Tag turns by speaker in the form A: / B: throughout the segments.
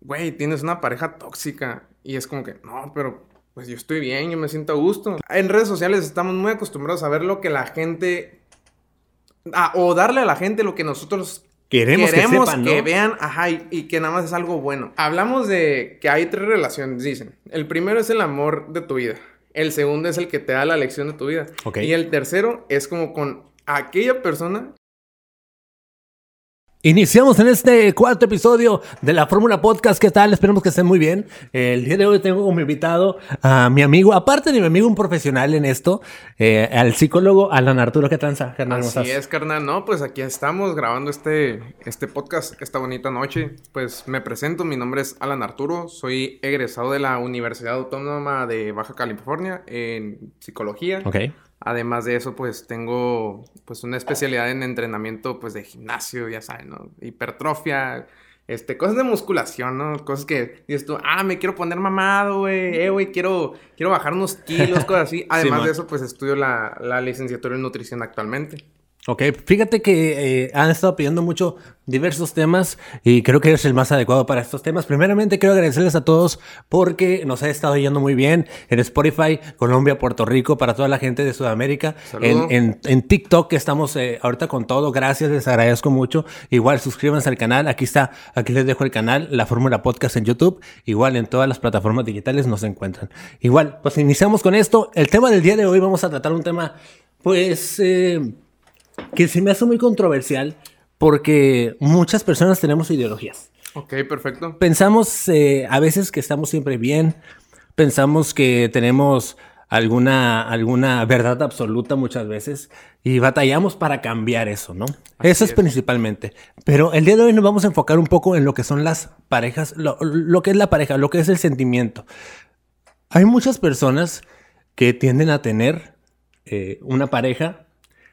A: güey, tienes una pareja tóxica. Y es como que, no, pero pues yo estoy bien, yo me siento a gusto. En redes sociales estamos muy acostumbrados a ver lo que la gente... o darle a la gente lo que nosotros
B: Queremos,
A: que,
B: sepan,
A: que vean, ajá, y, que nada más es algo bueno. Hablamos de que hay tres relaciones, dicen. El primero es el amor de tu vida. El segundo es el que te da la lección de tu vida. Y el tercero es como con aquella persona
B: Iniciamos en este cuarto episodio de la Fórmula Podcast. ¿Qué tal? Esperemos que estén muy bien. El día de hoy tengo como invitado a mi amigo, aparte de mi amigo, un profesional en esto, eh, al psicólogo Alan Arturo. ¿Qué tranza,
A: carnal? Así es, carnal. No, pues aquí estamos grabando este, este podcast esta bonita noche. Pues me presento, mi nombre es Alan Arturo. Soy egresado de la Universidad Autónoma de Baja California en psicología.
B: Ok.
A: Además de eso, pues tengo pues una especialidad en entrenamiento pues de gimnasio, ya saben, ¿no? Hipertrofia, este, cosas de musculación, ¿no? Cosas que dices tú, ah, me quiero poner mamado, güey, eh, güey, quiero, quiero bajar unos kilos, cosas así. Además de eso, pues estudio la, la licenciatura en nutrición actualmente.
B: Ok, fíjate que eh, han estado pidiendo mucho diversos temas y creo que eres el más adecuado para estos temas. Primeramente quiero agradecerles a todos porque nos ha estado yendo muy bien en Spotify, Colombia, Puerto Rico, para toda la gente de Sudamérica. En, en, TikTok estamos eh, ahorita con todo. Gracias, les agradezco mucho. Igual suscríbanse al canal. Aquí está, aquí les dejo el canal, la Fórmula Podcast en YouTube. Igual en todas las plataformas digitales nos encuentran. Igual, pues iniciamos con esto. El tema del día de hoy vamos a tratar un tema, pues... Eh, que se me hace muy controversial porque muchas personas tenemos ideologías.
A: Ok, perfecto.
B: Pensamos eh, a veces que estamos siempre bien, pensamos que tenemos alguna, alguna verdad absoluta muchas veces y batallamos para cambiar eso, ¿no? eso es, principalmente. Pero el día de hoy nos vamos a enfocar un poco en lo que son las parejas, lo, que es la pareja, lo que es el sentimiento. Hay muchas personas que tienden a tener eh, una pareja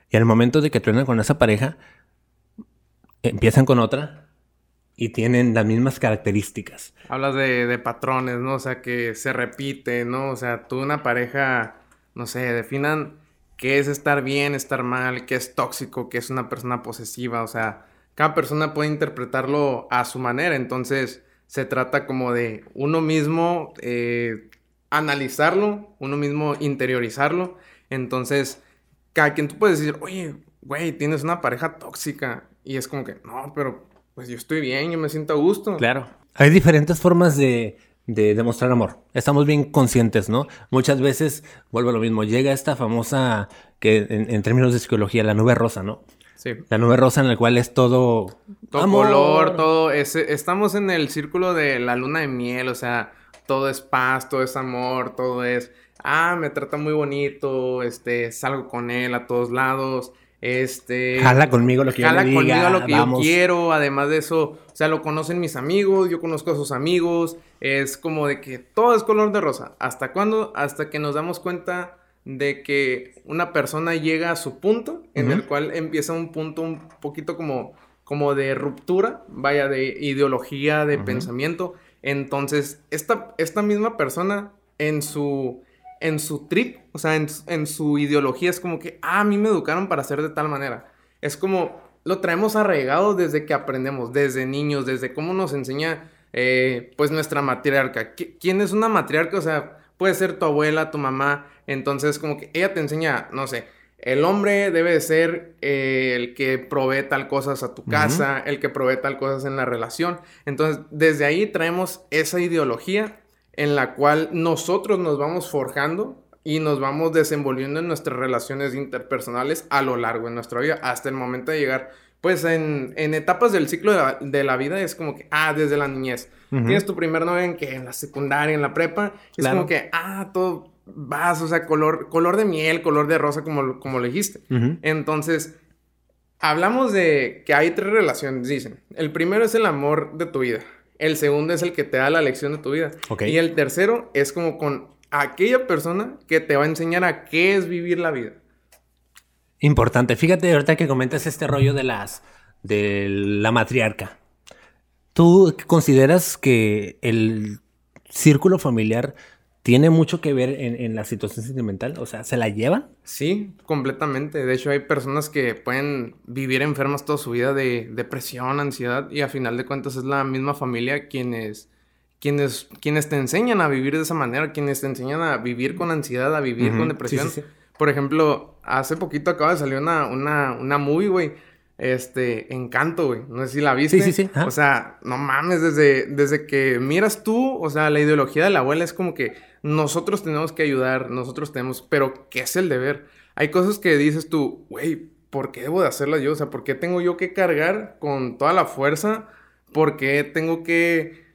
B: y al momento de que truenan con esa pareja, empiezan con otra y tienen las mismas características.
A: Hablas de, patrones, ¿no? O sea, que se repite, ¿no? O sea, tú una pareja, no sé, definan qué es estar bien, estar mal, qué es tóxico, qué es una persona posesiva, o sea, cada persona puede interpretarlo a su manera, entonces se trata como de uno mismo eh, analizarlo, uno mismo interiorizarlo, entonces cada quien tú puedes decir, oye, güey, tienes una pareja tóxica. Y es como que, no, pero pues yo estoy bien, yo me siento a gusto.
B: Claro. Hay diferentes formas de, demostrar amor. Estamos bien conscientes, ¿no? Muchas veces, vuelvo a lo mismo, llega esta famosa, que en, términos de psicología, la nube rosa, ¿no?
A: Sí.
B: La nube rosa en la cual es todo...
A: Todo color, todo... estamos en el círculo de la luna de miel, o sea, todo es paz, todo es amor, todo es ah, me trata muy bonito, este, salgo con él a todos lados, este...
B: Jala conmigo lo que
A: yo
B: le
A: diga, conmigo lo que yo quiero, además de eso, o sea, lo conocen mis amigos, yo conozco a sus amigos, es como de que todo es color de rosa. ¿Hasta cuándo? Hasta que nos damos cuenta de que una persona llega a su punto, en el cual empieza un punto un poquito como, como de ruptura, vaya, de ideología, de pensamiento. Entonces, esta, esta misma persona en su en su trip, o sea, en, su ideología es como que, ah, a mí me educaron para ser de tal manera. Es como, lo traemos arraigado desde que aprendemos, desde niños, desde cómo nos enseña, eh, pues, nuestra matriarca. ¿Quién es una matriarca? O sea, puede ser tu abuela, tu mamá. Entonces, como que ella te enseña, no sé, el hombre debe de ser eh, el que provee tal cosas a tu casa, el que provee tal cosas en la relación. Entonces, desde ahí traemos esa ideología en la cual nosotros nos vamos forjando y nos vamos desenvolviendo en nuestras relaciones interpersonales a lo largo de nuestra vida, hasta el momento de llegar, pues en, etapas del ciclo de la, vida es como que, ah, desde la niñez. Tienes tu primer novio en que en la secundaria, en la prepa, es como que, ah, todo vas, o sea, color, color de miel, color de rosa, como, como lo dijiste. Entonces, hablamos de que hay tres relaciones, dicen. El primero es el amor de tu vida. El segundo es el que te da la lección de tu vida. Y el tercero es como con aquella persona que te va a enseñar a qué es vivir la vida.
B: Importante. Fíjate ahorita que comentas este rollo de las de la matriarca. ¿Tú consideras que el círculo familiar tiene mucho que ver en, la situación sentimental? O sea, ¿se la llevan?
A: Sí, completamente. De hecho, hay personas que pueden vivir enfermas toda su vida de depresión, ansiedad, y a final de cuentas es la misma familia quienes quienes, quienes te enseñan a vivir de esa manera, quienes te enseñan a vivir con ansiedad, a vivir con depresión. Por ejemplo, hace poquito acaba de salir una, una, una movie, güey. Este, Encanto, güey. No sé si la viste.
B: Sí, sí, sí.
A: O sea, no mames, desde, desde que miras tú, o sea, la ideología de la abuela es como que nosotros tenemos que ayudar, nosotros tenemos, pero ¿qué es el deber? Hay cosas que dices tú, güey, ¿por qué debo de hacerlas yo? O sea, ¿por qué tengo yo que cargar con toda la fuerza? ¿Por qué tengo que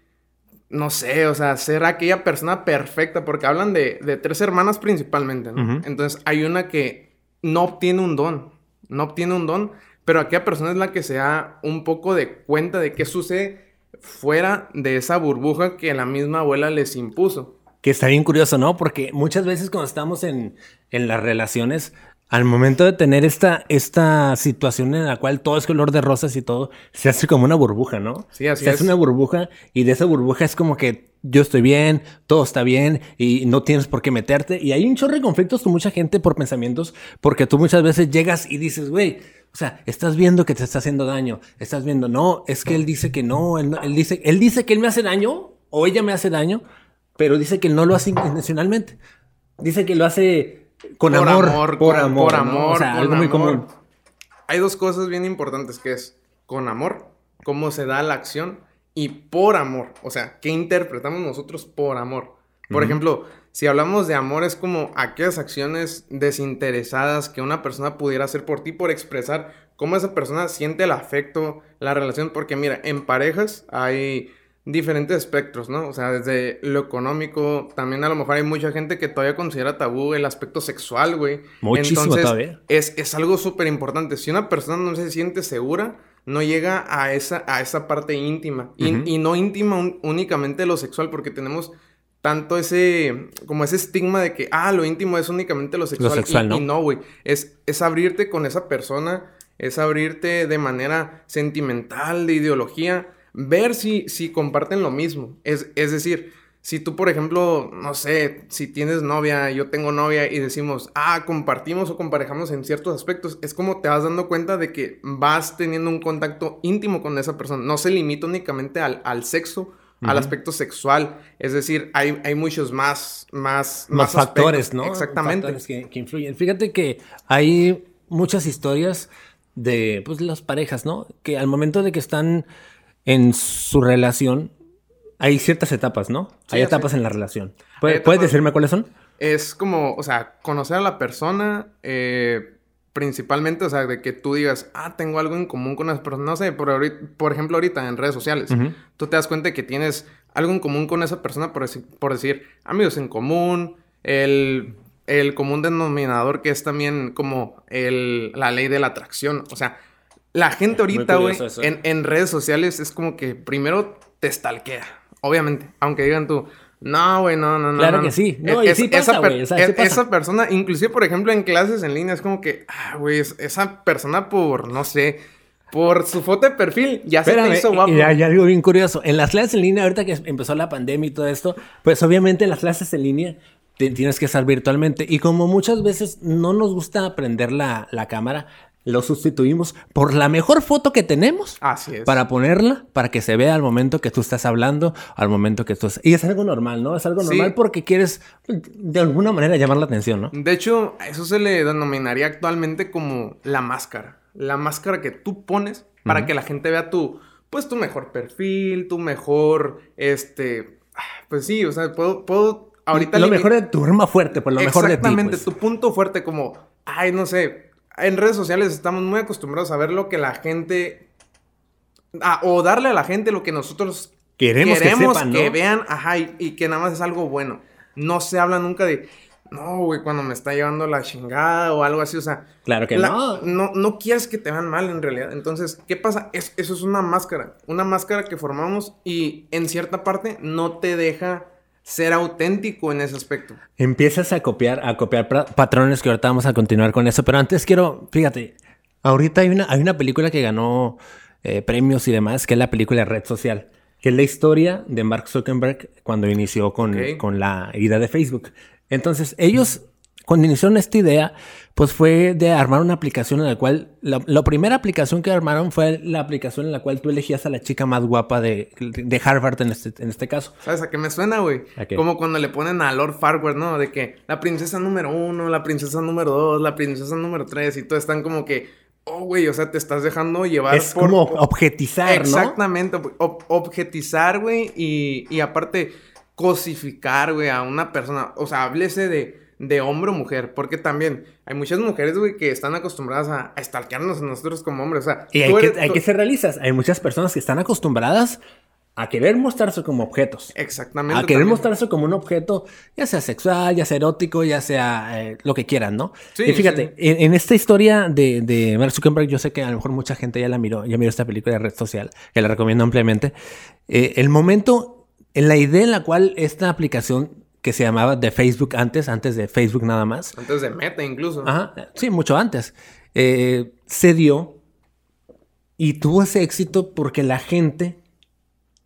A: no sé, o sea, ser aquella persona perfecta, porque hablan de, de tres hermanas principalmente, ¿no? Entonces hay una que no obtiene un don, no obtiene un don, pero aquella persona es la que se da un poco de cuenta de qué sucede fuera de esa burbuja que la misma abuela les impuso.
B: Que está bien curioso, ¿no? Porque muchas veces cuando estamos en, en las relaciones, al momento de tener esta, esta situación en la cual todo es color de rosas y todo, se hace como una burbuja, ¿no?
A: Sí, así
B: se hace una burbuja y de esa burbuja es como que yo estoy bien, todo está bien y no tienes por qué meterte. Y hay un chorro de conflictos con mucha gente por pensamientos, porque tú muchas veces llegas y dices, güey, o sea, estás viendo que te está haciendo daño, estás viendo, no, es que él dice que no, él, él dice, él dice que él me hace daño o ella me hace daño, pero dice que él no lo hace intencionalmente. Dice que lo hace con amor,
A: por amor, por amor, o sea, algo muy común. Hay dos cosas bien importantes que es con amor, cómo se da la acción y por amor, o sea, qué interpretamos nosotros por amor. Por ejemplo, si hablamos de amor es como aquellas acciones desinteresadas que una persona pudiera hacer por ti por expresar cómo esa persona siente el afecto, la relación, porque mira, en parejas hay diferentes espectros, ¿no? O sea, desde lo económico, también a lo mejor hay mucha gente que todavía considera tabú el aspecto sexual, güey.
B: Muchísimo Entonces, todavía.
A: Es, es algo súper importante. Si una persona no se siente segura, no llega a esa, a esa parte íntima. y, no íntima únicamente lo sexual, porque tenemos tanto ese, como ese estigma de que, ah, lo íntimo es únicamente lo sexual. Lo sexual, ¿no? Y no, güey. Es, es abrirte con esa persona, es abrirte de manera sentimental, de ideología ver si, si comparten lo mismo. Es, es decir, si tú, por ejemplo, no sé, si tienes novia, yo tengo novia y decimos, ah, compartimos o comparejamos en ciertos aspectos, es como te vas dando cuenta de que vas teniendo un contacto íntimo con esa persona. No se limita únicamente al, al sexo, al aspecto sexual. Es decir, hay, hay muchos más, más,
B: más, factores, ¿no?
A: Exactamente.
B: Factores que, que, influyen. Fíjate que hay muchas historias de pues, las parejas, ¿no? Que al momento de que están en su relación hay ciertas etapas, ¿no? hay etapas en la relación. ¿Puedes, decirme cuáles son?
A: Es como, o sea, conocer a la persona, eh, principalmente, o sea, de que tú digas, ah, tengo algo en común con esa persona. No sé, por, por ejemplo, ahorita en redes sociales, tú te das cuenta de que tienes algo en común con esa persona, por, por decir, amigos en común, el, el común denominador que es también como el, la ley de la atracción. O sea, la gente ahorita, güey, en, redes sociales es como que primero te stalkea. Obviamente. Aunque digan tú, no, güey, no, no, no.
B: Claro que sí. No, y sí pasa, esa,
A: esa, persona, inclusive, por ejemplo, en clases en línea, es como que, ah, güey, esa persona por, no sé, por su foto de perfil, ya se te hizo guapo.
B: Y hay algo bien curioso. En las clases en línea, ahorita que empezó la pandemia y todo esto, pues obviamente en las clases en línea tienes que estar virtualmente. Y como muchas veces no nos gusta aprender la, la cámara, lo sustituimos por la mejor foto que tenemos.
A: Así es.
B: Para ponerla, para que se vea al momento que tú estás hablando, al momento que tú... Y es algo normal, ¿no? Es algo normal porque quieres de alguna manera llamar la atención, ¿no?
A: De hecho, eso se le denominaría actualmente como la máscara. La máscara que tú pones para que la gente vea tu, pues tu mejor perfil, tu mejor, este, pues sí, o sea, puedo, puedo ahorita...
B: Lo mejor de tu arma fuerte, pues lo mejor de ti.
A: Exactamente,
B: pues.
A: tu punto fuerte como, ay, no sé, en redes sociales estamos muy acostumbrados a ver lo que la gente. o darle a la gente lo que nosotros
B: queremos,
A: que, vean, ajá, y, que nada más es algo bueno. No se habla nunca de. No, güey, cuando me está llevando la chingada o algo así, o sea.
B: Claro que no.
A: no. No quieres que te vean mal en realidad. Entonces, ¿qué pasa? eso es una máscara. Una máscara que formamos y en cierta parte no te deja ser auténtico en ese aspecto.
B: Empiezas a copiar, a copiar patrones que ahorita vamos a continuar con eso, pero antes quiero, fíjate, ahorita hay una, hay una película que ganó eh, premios y demás, que es la película Red Social, que es la historia de Mark Zuckerberg cuando inició con, con la idea de Facebook. Entonces, ellos cuando iniciaron esta idea, pues fue de armar una aplicación en la cual, la, la, primera aplicación que armaron fue la aplicación en la cual tú elegías a la chica más guapa de, de Harvard en este, en este caso.
A: ¿Sabes a qué me suena, güey? Como cuando le ponen a Lord Farquaad, ¿no? De que la princesa número uno, la princesa número dos, la princesa número tres, y todos están como que, oh, güey, o sea, te estás dejando llevar
B: es por... como objetizar,
A: Exactamente, objetizar, güey, y, y aparte cosificar, güey, a una persona. O sea, háblese de de hombre o mujer, porque también hay muchas mujeres, güey, que están acostumbradas a, a stalkearnos a nosotros como hombres, o sea...
B: Y hay, que, hay que ser realistas, hay muchas personas que están acostumbradas a querer mostrarse como objetos.
A: Exactamente.
B: A querer mostrarse como un objeto, ya sea sexual, ya sea erótico, ya sea eh, lo que quieran, ¿no? Sí, y fíjate, en, esta historia de, de Mark Zuckerberg, yo sé que a lo mejor mucha gente ya la miró, ya miró esta película de red social, que la recomiendo ampliamente. Eh, el momento, en la idea en la cual esta aplicación que se llamaba de Facebook antes, antes de Facebook nada más.
A: Antes de Meta incluso.
B: Ajá, sí, mucho antes. Eh, se dio y tuvo ese éxito porque la gente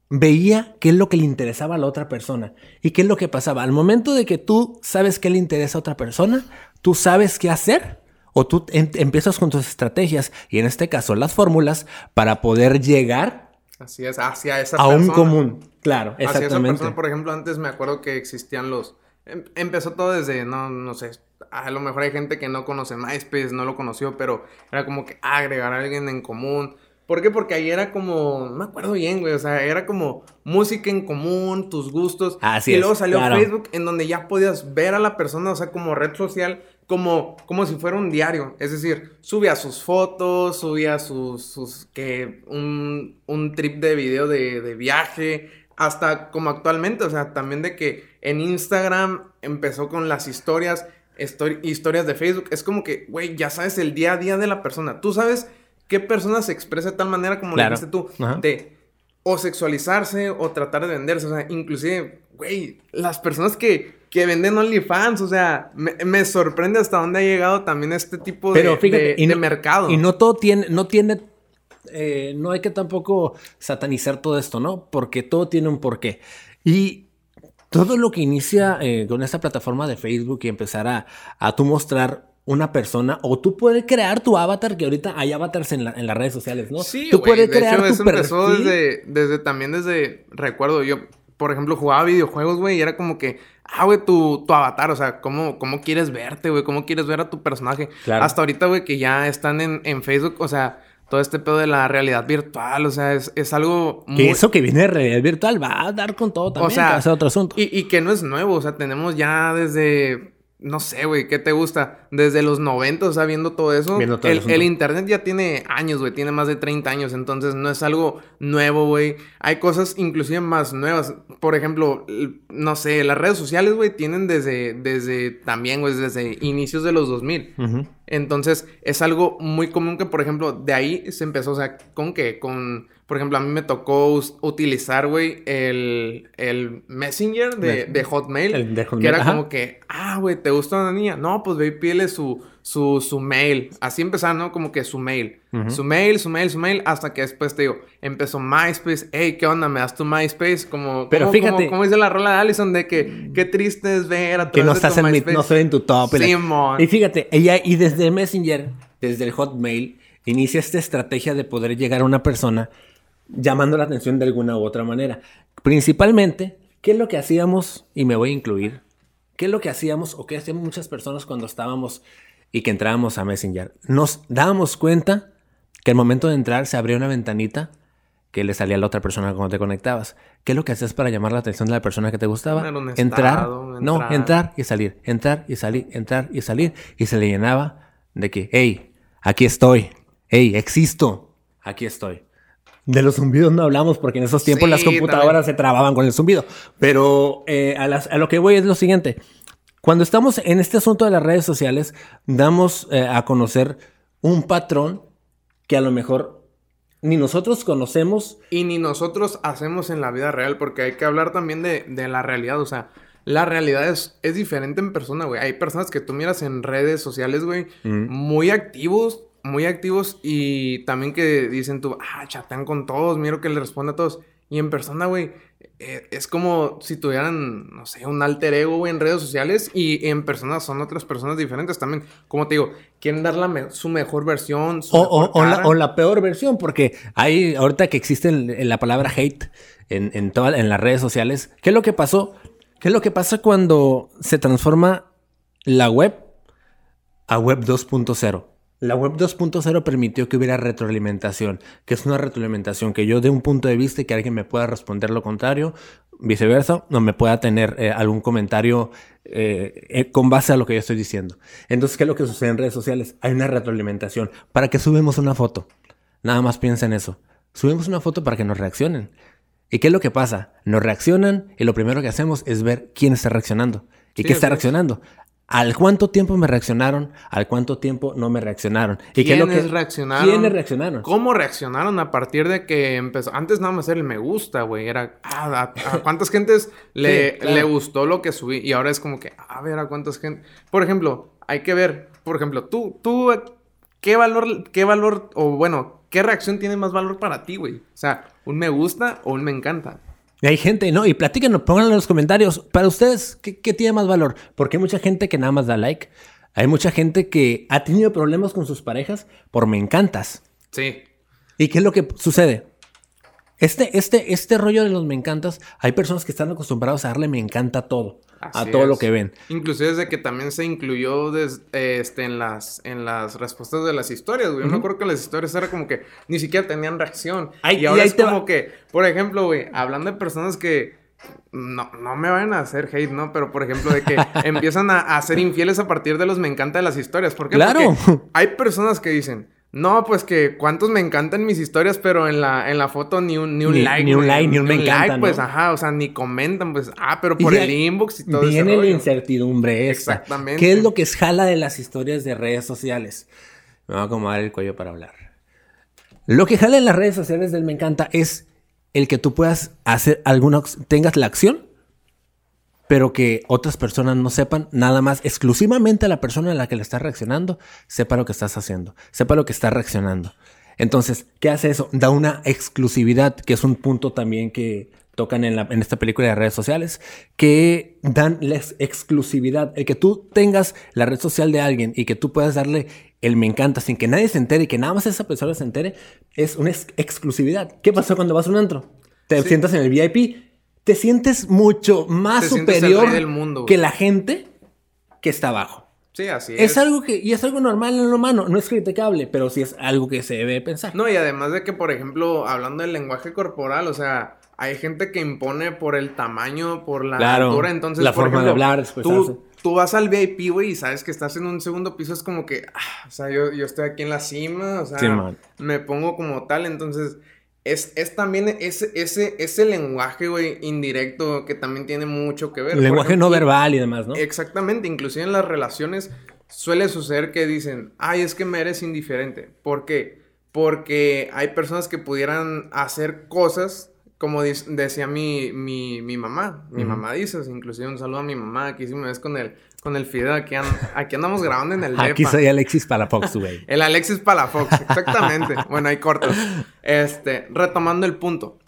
B: veía qué es lo que le interesaba a la otra persona y qué es lo que pasaba. Al momento de que tú sabes qué le interesa a otra persona, tú sabes qué hacer o tú em, empiezas con tus estrategias y en este caso las fórmulas para poder llegar
A: Así es, hacia esa
B: a un común, claro, exactamente. Hacia esa persona,
A: por ejemplo, antes me acuerdo que existían los... Em, empezó todo desde, no, no sé, a lo mejor hay gente que no conoce MySpace, no lo conoció, pero era como que agregar a alguien en común. ¿Por qué? Porque ahí era como, no me acuerdo bien, güey, o sea, era como música en común, tus gustos.
B: Así
A: y luego salió Facebook en donde ya podías ver a la persona, o sea, como red social, como, como si fuera un diario. Es decir, subía sus fotos, subía sus, sus que un, un trip de video de, de, viaje, hasta como actualmente, o sea, también de que en Instagram empezó con las historias, historias de Facebook. Es como que, güey, ya sabes el día a día de la persona. Tú sabes qué persona se expresa de tal manera como lo dijiste tú, de o sexualizarse o tratar de venderse. O sea, inclusive, güey, las personas que que venden OnlyFans. O sea, me, sorprende hasta dónde ha llegado también este tipo de, y mercado.
B: Y no todo tiene, no tiene, eh, no hay que tampoco satanizar todo esto, ¿no? Porque todo tiene un porqué. Y todo lo que inicia eh, con esta plataforma de Facebook y empezar a, a tú mostrar una persona o tú puedes crear tu avatar, que ahorita hay avatars en, las redes sociales, ¿no?
A: Sí,
B: tú
A: puedes crear tu empezó desde, desde, también desde, recuerdo, yo, por ejemplo, jugaba videojuegos, güey, y era como que ah, güey, tu, tu, avatar, o sea, ¿cómo, cómo quieres verte, güey? ¿Cómo quieres ver a tu personaje? Hasta ahorita, güey, que ya están en, en, Facebook, o sea, todo este pedo de la realidad virtual, o sea, es, es algo
B: muy... Que eso que viene de realidad virtual va a dar con todo también, o sea, es otro asunto.
A: Y, y que no es nuevo, o sea, tenemos ya desde no sé, güey, ¿qué te gusta? Desde los 90, o sea, viendo todo eso. el, internet ya tiene años, güey, tiene más de 30 años, entonces no es algo nuevo, güey. Hay cosas inclusive más nuevas. Por ejemplo, no sé, las redes sociales, güey, tienen desde, desde también, güey, desde inicios de los 2000. Entonces, es algo muy común que, por ejemplo, de ahí se empezó, o sea, ¿con qué? Con por ejemplo, a mí me tocó utilizar, güey, el, el Messenger de, de Hotmail. El de Hotmail. Que era como que, ah, güey, ¿te gusta una niña? No, pues ve y pídele su, su, su mail. Así empezaron, ¿no? Como que su mail. Su mail, su mail, su mail. Hasta que después te digo, empezó MySpace. Hey, ¿qué onda? ¿Me das tu MySpace? Como,
B: Pero fíjate.
A: Como, dice la rola de Allison de que qué triste es ver a
B: Que no estás en mi, no estoy en tu top. y fíjate, ella, y desde Messenger, desde el Hotmail, inicia esta estrategia de poder llegar a una persona llamando la atención de alguna u otra manera. Principalmente, ¿qué es lo que hacíamos? Y me voy a incluir. ¿Qué es lo que hacíamos o qué hacían muchas personas cuando estábamos y que entrábamos a Messenger? Nos dábamos cuenta que al momento de entrar se abría una ventanita que le salía a la otra persona cuando te conectabas. ¿Qué es lo que hacías para llamar la atención de la persona que te gustaba? entrar, no, entrar y salir, entrar y salir, entrar y salir. Y se le llenaba de que, hey, aquí estoy, hey, existo, aquí estoy. De los zumbidos no hablamos porque en esos tiempos las computadoras se trababan con el zumbido. Pero eh, a, lo que voy es lo siguiente. Cuando estamos en este asunto de las redes sociales, damos eh, a conocer un patrón que a lo mejor ni nosotros conocemos.
A: Y ni nosotros hacemos en la vida real, porque hay que hablar también de, la realidad. O sea, la realidad es, es diferente en persona, güey. Hay personas que tú miras en redes sociales, güey, muy activos, muy activos y también que dicen tú, ah, chatean con todos, miro que le responde a todos. Y en persona, güey, eh, es como si tuvieran, no sé, un alter ego güey, en redes sociales y en personas son otras personas diferentes también. Como te digo, quieren dar la me- su mejor versión. Su
B: O,
A: mejor
B: o- o la,
A: cara.
B: o la peor versión, porque hay, ahorita que existe el- el- la palabra hate en, en, toda- en las redes sociales, ¿qué es lo que pasó? ¿Qué es lo que pasa cuando se transforma la web a web 2.0? La web 2.0 permitió que hubiera retroalimentación, que es una retroalimentación que yo dé un punto de vista y que alguien me pueda responder lo contrario, viceversa, no me pueda tener eh, algún comentario eh, eh, con base a lo que yo estoy diciendo. Entonces, ¿qué es lo que sucede en redes sociales? Hay una retroalimentación. ¿Para que subimos una foto? Nada más piensa en eso. Subimos una foto para que nos reaccionen. ¿Y qué es lo que pasa? Nos reaccionan y lo primero que hacemos es ver quién está reaccionando. ¿Y
A: Sí,
B: qué está reaccionando? ¿Al cuánto tiempo me reaccionaron? ¿Al cuánto tiempo no me reaccionaron? ¿Y qué es lo que
A: ¿Quiénes reaccionaron?
B: ¿Quiénes reaccionaron?
A: ¿Cómo reaccionaron a partir de que empezó? Antes nada más era el me gusta, güey. Era, ah, a, a cuántas gentes le,
B: Sí, claro.
A: le gustó lo que subí. Y ahora es como que, a ver, a cuántas gente. Por ejemplo, hay que ver, por ejemplo, tú, tú, ¿qué valor, qué valor, o bueno, qué reacción tiene más valor para ti, güey? O sea, ¿un me gusta o un me encanta?
B: Y hay gente, ¿no? Y platíquenos, pónganlo en los comentarios. Para ustedes, ¿qué, qué tiene más valor? Porque hay mucha gente que nada más da like. Hay mucha gente que ha tenido problemas con sus parejas por me encantas.
A: Sí.
B: ¿Y qué es lo que sucede? Este, este, este rollo de los me encantas, hay personas que están acostumbrados a darle me encanta a a todo lo que ven.
A: Inclusive desde que también se incluyó des- eh, este, en, las, en las respuestas de las historias, güey. Yo me acuerdo que las historias era como que ni siquiera tenían reacción.
B: Ay,
A: y ahora es
B: va-
A: como que, por ejemplo, güey, hablando de personas que no, no me van a hacer hate, ¿no? Pero por ejemplo, de que empiezan a, a ser infieles a partir de los me encanta de las historias. ¿Por qué?
B: Claro.
A: Porque hay personas que dicen. No, pues que cuántos me encantan mis historias, pero en la, en la foto ni un, ni un
B: Ni-
A: like.
B: ni un like, ni un me encanta,
A: pues
B: ¿no?
A: ajá, o sea, ni comentan, pues, ah, pero por el inbox y todo ese
B: Viene la
A: rollo.
B: incertidumbre esta.
A: Exactamente.
B: ¿Qué es lo que es jala de las historias de redes sociales? Me voy a acomodar el cuello para hablar. Lo que jala en las redes sociales del Me Encanta es el que tú puedas hacer alguna... tengas la acción, pero que otras personas no sepan, nada más exclusivamente la persona a la que le estás reaccionando sepa lo que estás haciendo, sepa lo que está reaccionando. Entonces, ¿qué hace eso? Da una exclusividad, que es un punto también que tocan en, la- en esta película de redes sociales, que dan la ex- exclusividad. El que tú tengas la red social de alguien y que tú puedas darle el me encanta sin que nadie se entere y que nada más esa persona se entere, es una ex- exclusividad. ¿Qué pasa cuando vas a un antro? Te
A: Sí.
B: sientas en el VIP, te sientes mucho más
A: Te
B: superior
A: del mundo,
B: que la gente que está abajo.
A: Sí, así
B: Es,
A: es.
B: algo que, y es algo normal en lo humano, no es criticable, pero sí es algo que se debe pensar.
A: No, y además de que, por ejemplo, hablando del lenguaje corporal, o sea, hay gente que impone por el tamaño, por la
B: Claro,
A: altura, entonces,
B: la
A: por
B: forma de
A: ejemplo,
B: hablar, de expresarse.
A: tú, tú vas al VIP, güey, y sabes que estás en un segundo piso, es como que, ah, o sea, yo, yo estoy aquí en la cima, o sea,
B: Sí,
A: me pongo como tal, entonces, es, es también ese, ese, ese lenguaje, güey, indirecto, que también tiene mucho que ver.
B: El lenguaje
A: ejemplo,
B: no verbal y demás, ¿no?
A: Exactamente, inclusive en las relaciones suele suceder que dicen, ay, es que me eres indiferente. ¿Por qué? Porque hay personas que pudieran hacer cosas, como decía mi, mi, mi mamá. Mi mamá dice, inclusive un saludo a mi mamá, aquí sí me ves con el, con el Fidel, aquí, aquí andamos grabando en el
B: Aquí
A: depa.
B: soy Alexis Palafox, güey.
A: El Alexis Palafox, exactamente. bueno, ahí corto. Este, retomando el punto.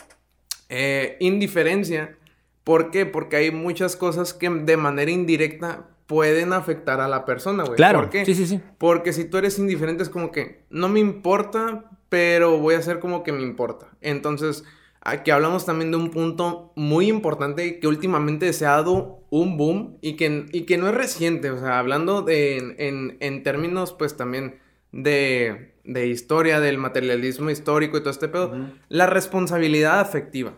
A: Eh, indiferencia. ¿Por qué? Porque hay muchas cosas que de manera indirecta pueden afectar a la persona, güey.
B: Claro,
A: ¿Por qué?
B: sí, sí, sí.
A: Porque si tú eres indiferente es como que no me importa, pero voy a hacer como que me importa. Entonces, aquí hablamos también de un punto muy importante que últimamente se ha dado un boom y que, y que no es reciente. O sea, hablando de, en, en- en términos pues también de, de historia, del materialismo histórico y todo este pedo, la responsabilidad afectiva.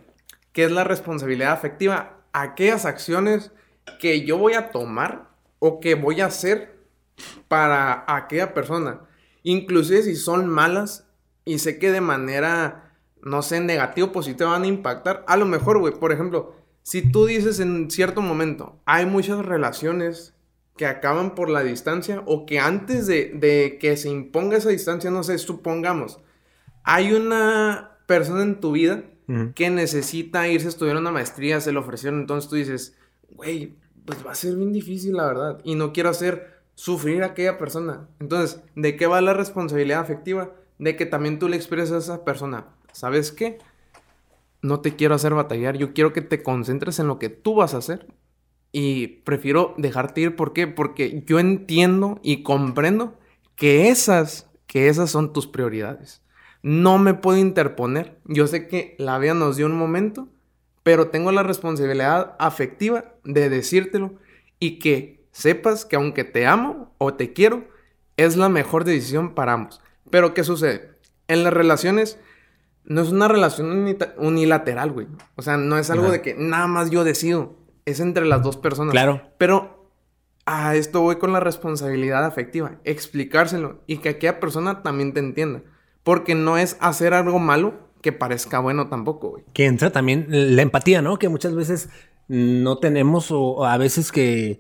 A: ¿Qué es la responsabilidad afectiva? Aquellas acciones que yo voy a tomar o que voy a hacer para aquella persona. Inclusive si son malas y sé que de manera, no sé, negativa o positiva van a impactar. A lo mejor, güey, por ejemplo, si tú dices en cierto momento, hay muchas relaciones que acaban por la distancia o que antes de, de que se imponga esa distancia, no sé, supongamos, hay una persona en tu vida que necesita irse a estudiar una maestría, se le ofrecieron, entonces tú dices, güey, pues va a ser bien difícil, la verdad, y no quiero hacer sufrir a aquella persona. Entonces, ¿de qué va la responsabilidad afectiva? De que también tú le expresas a esa persona, ¿sabes qué? No te quiero hacer batallar, yo quiero que te concentres en lo que tú vas a hacer y prefiero dejarte ir. ¿Por qué? Porque yo entiendo y comprendo que esas, que esas son tus prioridades. No me puedo interponer. Yo sé que la vida nos dio un momento, pero tengo la responsabilidad afectiva de decírtelo y que sepas que aunque te amo o te quiero, es la mejor decisión para ambos. Pero ¿qué sucede? En las relaciones no es una relación unilateral, güey. O sea, no es algo de que nada más yo decido. Es entre las dos personas.
B: Claro.
A: Pero a esto voy con la responsabilidad afectiva. Explicárselo y que aquella persona también te entienda. Porque no es hacer algo malo que parezca bueno tampoco, güey.
B: Que entra también la empatía, ¿no? Que muchas veces no tenemos o a veces que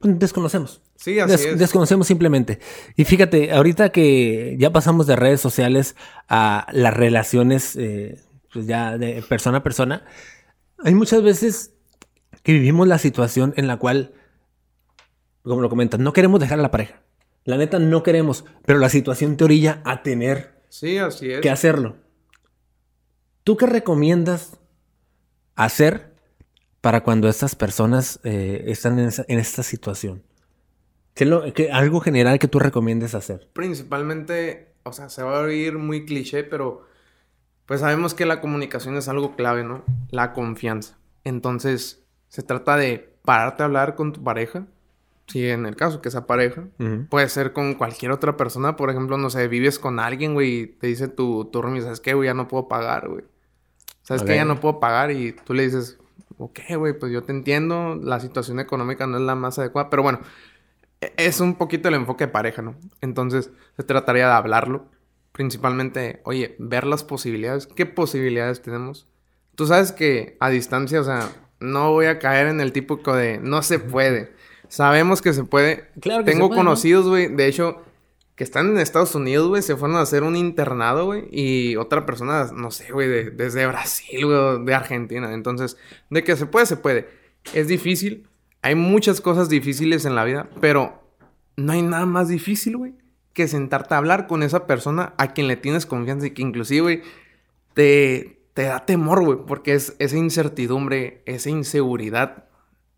B: pues, desconocemos.
A: Sí, así es.
B: Desconocemos simplemente. Y fíjate, ahorita que ya pasamos de redes sociales a las relaciones, eh, pues ya de persona a persona, hay muchas veces que vivimos la situación en la cual, como lo comentas, no queremos dejar a la pareja. La neta no queremos, pero la situación te orilla a tener
A: sí, así es.
B: que hacerlo. ¿Tú qué recomiendas hacer para cuando estas personas eh, están en, en esta situación? ¿Qué algo general que tú recomiendes hacer?
A: Principalmente, o sea, se va a oír muy cliché, pero pues sabemos que la comunicación es algo clave, ¿no? La confianza. Entonces, se trata de pararte a hablar con tu pareja. Si en el caso que esa pareja, puede ser con cualquier otra persona. Por ejemplo, no sé, vives con alguien, güey, y te dice tu, tu roomie, ¿sabes qué, güey? Ya no puedo pagar, güey. ¿Sabes qué? Ya no puedo pagar y tú le dices, ok, güey, pues yo te entiendo, la situación económica no es la más adecuada, pero bueno, es un poquito el enfoque de pareja, ¿no? Entonces se trataría de hablarlo. Principalmente, oye, ver las posibilidades. ¿Qué posibilidades tenemos? Tú sabes que a distancia, o sea, no voy a caer en el típico de no se puede. Sabemos que se puede. Claro que Tengo conocidos, güey, de hecho, que están en Estados Unidos, güey, se fueron a hacer un internado, güey, y otra persona, no sé, güey, desde Brasil, güey, de Argentina. Entonces, de que se puede, se puede. Es difícil, hay muchas cosas difíciles en la vida, pero no hay nada más difícil, güey, que sentarte a hablar con esa persona a quien le tienes confianza y que inclusive, güey, te, te da temor, güey, porque es esa incertidumbre, esa inseguridad,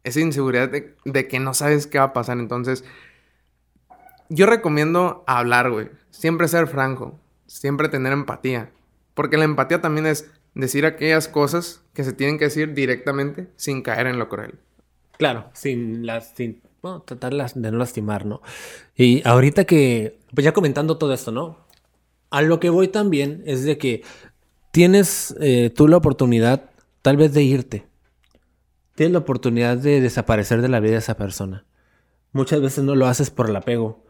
A: esa inseguridad de, de que no sabes qué va a pasar. Entonces, yo recomiendo hablar, güey, siempre ser franco, siempre tener empatía, porque la empatía también es decir aquellas cosas que se tienen que decir directamente sin caer en lo cruel.
B: Claro, sin las, sin, bueno, tratar de no lastimar, ¿no? Y ahorita que, pues ya comentando todo esto, ¿no? A lo que voy también es de que tienes eh, tú la oportunidad tal vez de irte. Tienes la oportunidad de desaparecer de la vida de esa persona. Muchas veces no lo haces por el apego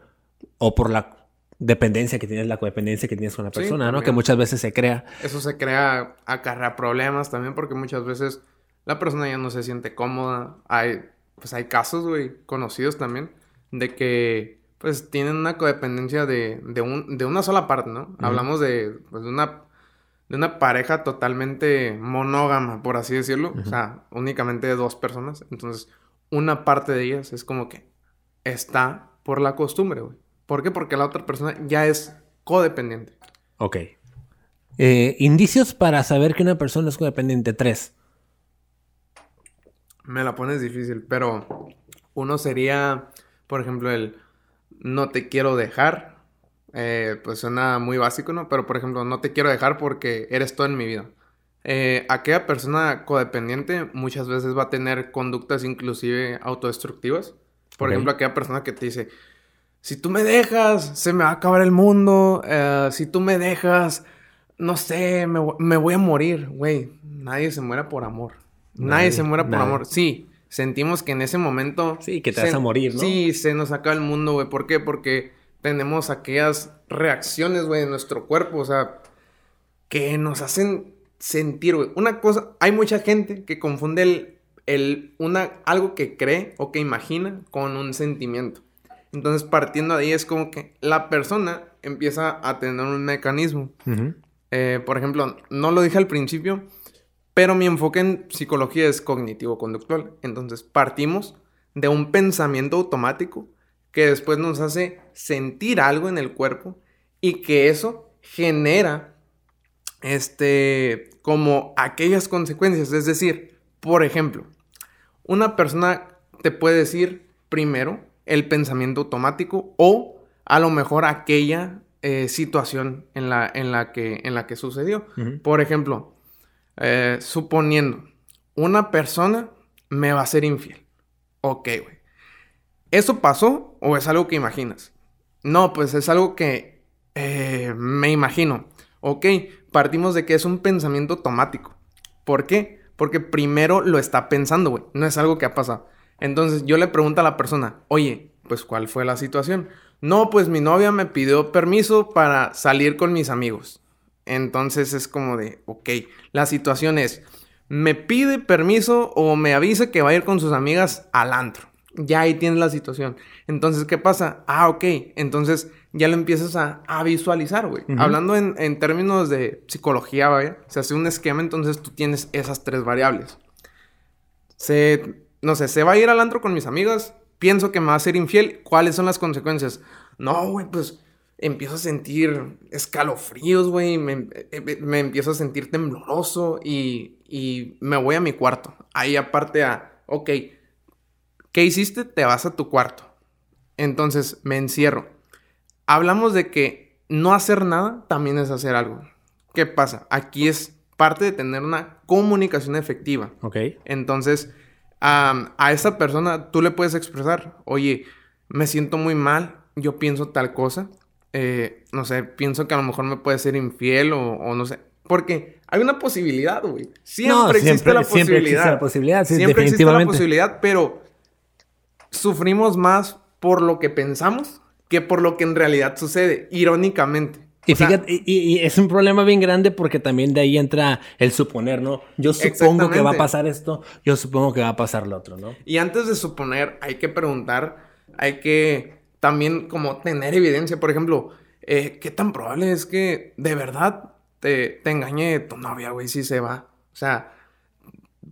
B: o por la dependencia que tienes, la codependencia que tienes con la persona, ¿no? Que muchas veces se crea.
A: Eso se crea, acarrea problemas también porque muchas veces la persona ya no se siente cómoda. Hay, pues hay casos, güey, conocidos también, de que pues tienen una codependencia de, de, un, de una sola parte, ¿no? Hablamos de, pues, de, una, de una pareja totalmente monógama, por así decirlo. O sea, únicamente de dos personas. Entonces, una parte de ellas es como que está por la costumbre, güey. ¿Por qué? Porque la otra persona ya es codependiente.
B: Ok. Eh, indicios para saber que una persona es codependiente. Tres.
A: Me la pones difícil, pero uno sería, por ejemplo, el no te quiero dejar. Eh, pues suena muy básico, ¿no? Pero, por ejemplo, no te quiero dejar porque eres todo en mi vida. Eh, aquella persona codependiente muchas veces va a tener conductas inclusive autodestructivas. Por ejemplo, aquella persona que te dice, si tú me dejas, se me va a acabar el mundo. Eh, si tú me dejas, no sé, me, me voy a morir. Güey, nadie se muere por amor. Nadie, se muere por amor. Sí, sentimos que en ese momento.
B: Sí, que te vas a morir, ¿no?
A: Sí, se nos acaba el mundo, güey. ¿Por qué? Porque tenemos aquellas reacciones, güey, en nuestro cuerpo, o sea, que nos hacen sentir, güey. Una cosa, hay mucha gente que confunde el, el, una, algo que cree o que imagina con un sentimiento. Entonces, partiendo de ahí, es como que la persona empieza a tener un mecanismo. Eh, por ejemplo, no lo dije al principio, pero mi enfoque en psicología es cognitivo-conductual. Entonces partimos de un pensamiento automático que después nos hace sentir algo en el cuerpo y que eso genera este, como aquellas consecuencias. Es decir, por ejemplo, una persona te puede decir primero el pensamiento automático o a lo mejor aquella eh, situación en la, en, la que, en la que sucedió. Por ejemplo, eh, suponiendo, una persona me va a ser infiel. Ok, güey. ¿Eso pasó o es algo que imaginas? No, pues es algo que eh, me imagino. Ok, partimos de que es un pensamiento automático. ¿Por qué? Porque primero lo está pensando, güey. No es algo que ha pasado. Entonces yo le pregunto a la persona, oye, pues ¿cuál fue la situación? No, pues mi novia me pidió permiso para salir con mis amigos. Entonces es como de, ok, la situación es, me pide permiso o me avisa que va a ir con sus amigas al antro. Ya ahí tienes la situación. Entonces, ¿qué pasa? Ah, ok. Entonces ya lo empiezas a, visualizar, güey. Hablando en, en, términos de psicología, vaya, se hace un esquema, entonces tú tienes esas tres variables. Se, no sé, se va a ir al antro con mis amigas, pienso que me va a ser infiel, ¿cuáles son las consecuencias? No, güey, pues empiezo a sentir escalofríos, güey, me, eh, me, empiezo a sentir tembloroso y, y, me voy a mi cuarto. Ahí aparte a, ok, ¿qué hiciste? Te vas a tu cuarto. Entonces me encierro. Hablamos de que no hacer nada también es hacer algo. ¿Qué pasa? Aquí es parte de tener una comunicación efectiva.
B: Ok.
A: Entonces, a esa persona tú le puedes expresar, oye, me siento muy mal, yo pienso tal cosa, eh, no sé, pienso que a lo mejor me puede ser infiel o, no sé. Porque hay una posibilidad, güey. Siempre, existe la posibilidad. Siempre existe la posibilidad, sí, siempre existe la posibilidad, pero sufrimos más por lo que pensamos que por lo que en realidad sucede, irónicamente.
B: Y fíjate, y, es un problema bien grande porque también de ahí entra el suponer, ¿no? Yo supongo que va a pasar esto, yo supongo que va a pasar lo otro, ¿no?
A: Y antes de suponer, hay que preguntar, hay que también como tener evidencia. Por ejemplo, eh, ¿qué tan probable es que de verdad te, te engañe tu novia, güey, si se va? O sea,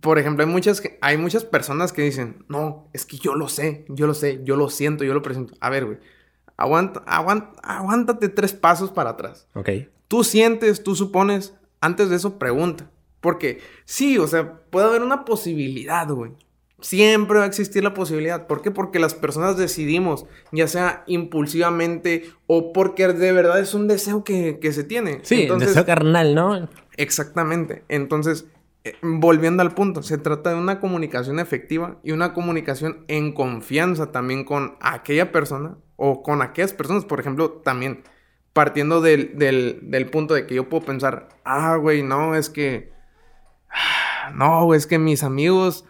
A: por ejemplo, hay muchas, hay muchas personas que dicen, no, es que yo lo sé, yo lo sé, yo lo siento, yo lo presento. A ver, güey, Aguanta, aguanta, aguántate tres pasos para atrás.
B: Ok.
A: Tú sientes, tú supones, antes de eso pregunta. Porque sí, o sea, puede haber una posibilidad, güey. Siempre va a existir la posibilidad. ¿Por qué? Porque las personas decidimos, ya sea impulsivamente o porque de verdad es un deseo que, se tiene.
B: Sí, un deseo carnal, ¿no?
A: Exactamente. Entonces, eh, volviendo al punto, se trata de una comunicación efectiva y una comunicación en confianza también con aquella persona o con aquellas personas, por ejemplo, también partiendo del, del, punto de que yo puedo pensar, ah, güey, no, es que, no, es que mis amigos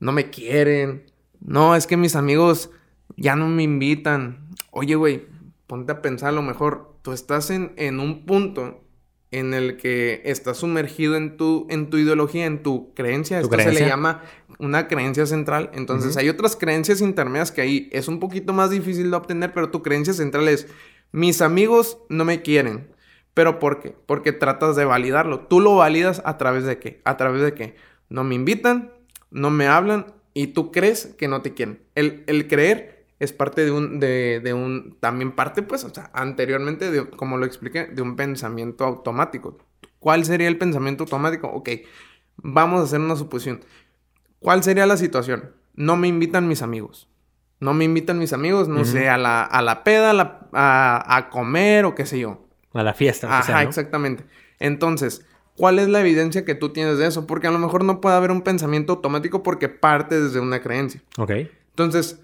A: no me quieren, no, es que mis amigos ya no me invitan. Oye, güey, ponte a pensar, a lo mejor tú estás en, en un punto en el que estás sumergido en tu, en tu ideología, en tu creencia. Esto se le llama una creencia central. Entonces, hay otras creencias intermedias que ahí es un poquito más difícil de obtener, pero tu creencia central es, mis amigos no me quieren. ¿Pero por qué? Porque tratas de validarlo. Tú lo validas a través de qué? A través de que no me invitan, no me hablan y tú crees que no te quieren. El, el creer es parte de un, de, de, un, también parte, pues, o sea, anteriormente, de, como lo expliqué, de un pensamiento automático. ¿Cuál sería el pensamiento automático? Ok, vamos a hacer una suposición. ¿Cuál sería la situación? No me invitan mis amigos. No me invitan mis amigos, no sé, a la, a la peda, a, a, comer o qué sé yo.
B: A la fiesta.
A: Ajá, exactamente. Entonces, ¿cuál es la evidencia que tú tienes de eso? Porque a lo mejor no puede haber un pensamiento automático porque parte desde una creencia.
B: Ok.
A: Entonces,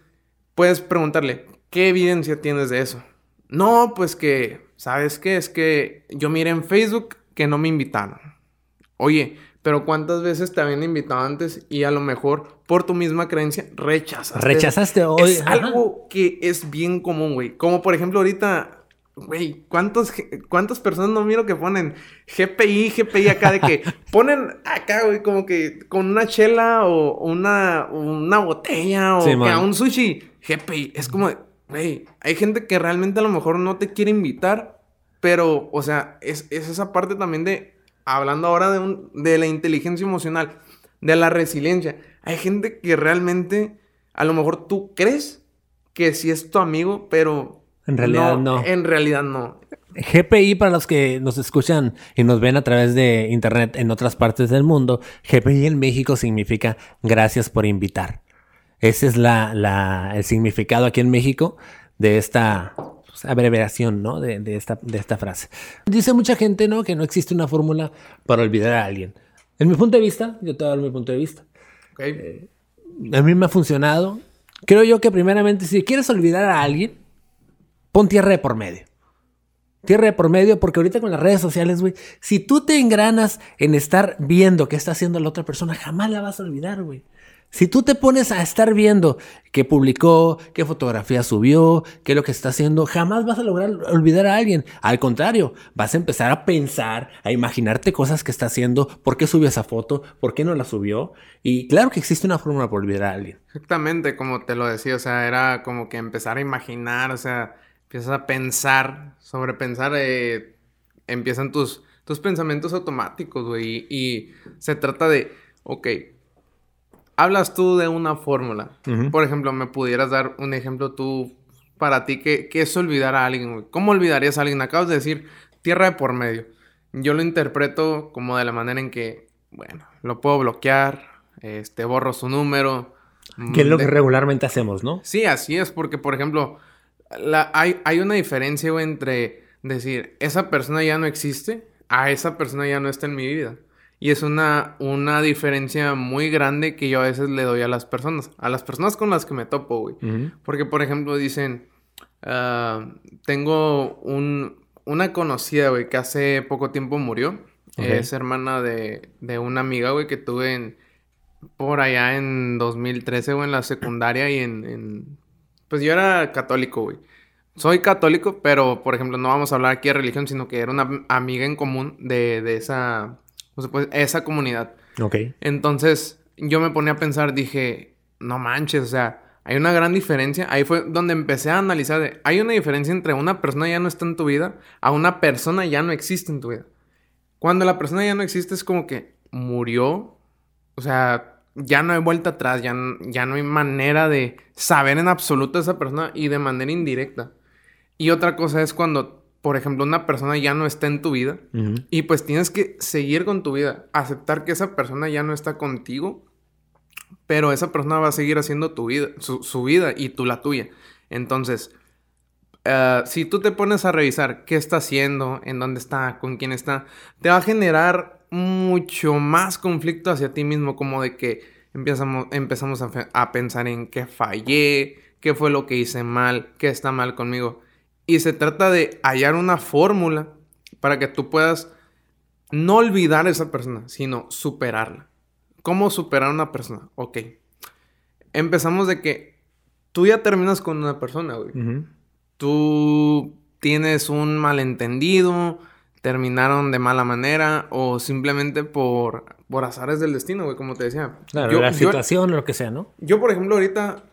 A: puedes preguntarle, ¿qué evidencia tienes de eso? No, pues que, ¿sabes qué? Es que yo miré en Facebook que no me invitaron. Oye, pero ¿cuántas veces te habían invitado antes y a lo mejor por tu misma creencia rechazaste?
B: Rechazaste hoy.
A: Es algo que es bien común, güey. Como por ejemplo ahorita, güey, ¿cuántos, ¿cuántas personas no miro que ponen GPI, GPI acá de que ponen acá, güey, como que con una chela o una, una botella o que a un sushi GPI. Es como, güey, hay gente que realmente a lo mejor no te quiere invitar, pero, o sea, es, esa parte también de, hablando ahora de, un, de la inteligencia emocional, de la resiliencia. Hay gente que realmente, a lo mejor tú crees que sí es tu amigo, pero...
B: En realidad no.
A: En realidad no.
B: GPI, para los que nos escuchan y nos ven a través de internet en otras partes del mundo, GPI en México significa gracias por invitar. Ese es la, el significado aquí en México de esta pues, abreviación, ¿no? De, esta, de esta frase. Dice mucha gente, ¿no? Que no existe una fórmula para olvidar a alguien. En mi punto de vista, yo te voy a dar mi punto de vista. Eh, a mí me ha funcionado. Creo yo que primeramente, si quieres olvidar a alguien, pon tierra de por medio. Tierra de por medio, porque ahorita con las redes sociales, güey, si tú te engranas en estar viendo qué está haciendo la otra persona, jamás la vas a olvidar, güey. Si tú te pones a estar viendo qué publicó, qué fotografía subió, qué es lo que está haciendo, jamás vas a lograr olvidar a alguien. Al contrario, vas a empezar a pensar, a imaginarte cosas que está haciendo, por qué subió esa foto, por qué no la subió. Y claro que existe una forma para olvidar a alguien.
A: Exactamente, como te lo decía, o sea, era como que empezar a imaginar, o sea, empiezas a pensar, sobrepensar, eh, empiezan tus, tus pensamientos automáticos, güey. Y se trata de, ok, hablas tú de una fórmula. Por ejemplo, me pudieras dar un ejemplo tú para ti que, es olvidar a alguien. ¿Cómo olvidarías a alguien? Acabas de decir tierra de por medio. Yo lo interpreto como de la manera en que, bueno, lo puedo bloquear, este, borro su número.
B: Que es lo que regularmente hacemos, ¿no?
A: Sí, así es, porque, por ejemplo, la, hay, hay una diferencia entre decir, esa persona ya no existe, a esa persona ya no está en mi vida. Y es una, una diferencia muy grande que yo a veces le doy a las personas. A las personas con las que me topo, güey. Porque, por ejemplo, dicen... Ah, tengo un, una conocida, güey, que hace poco tiempo murió. Es hermana de, de una amiga, güey, que tuve en, por allá en 2013, güey, en la secundaria y en, en... Pues yo era católico, güey. Soy católico, pero, por ejemplo, no vamos a hablar aquí de religión, sino que era una amiga en común de, de esa pues esa comunidad.
B: Ok.
A: Entonces, yo me ponía a pensar, dije, no manches, o sea, hay una gran diferencia. Ahí fue donde empecé a analizar, de, hay una diferencia entre una persona ya no está en tu vida a una persona ya no existe en tu vida. Cuando la persona ya no existe es como que murió, o sea, ya no hay vuelta atrás, ya, ya no hay manera de saber en absoluto a esa persona y de manera indirecta. Y otra cosa es cuando por ejemplo, una persona ya no está en tu vida y pues tienes que seguir con tu vida, aceptar que esa persona ya no está contigo, pero esa persona va a seguir haciendo tu vida, su, vida y tú la tuya. Entonces, eh, si tú te pones a revisar qué está haciendo, en dónde está, con quién está, te va a generar mucho más conflicto hacia ti mismo, como de que empezamos, empezamos a, a pensar en qué fallé, qué fue lo que hice mal, qué está mal conmigo. Y se trata de hallar una fórmula para que tú puedas no olvidar a esa persona, sino superarla. ¿Cómo superar a una persona? Ok. Empezamos de que tú ya terminas con una persona, güey. Tú tienes un malentendido, terminaron de mala manera o simplemente por, por azares del destino, güey, como te decía.
B: Claro, la situación o lo que sea, ¿no?
A: Yo, por ejemplo, ahorita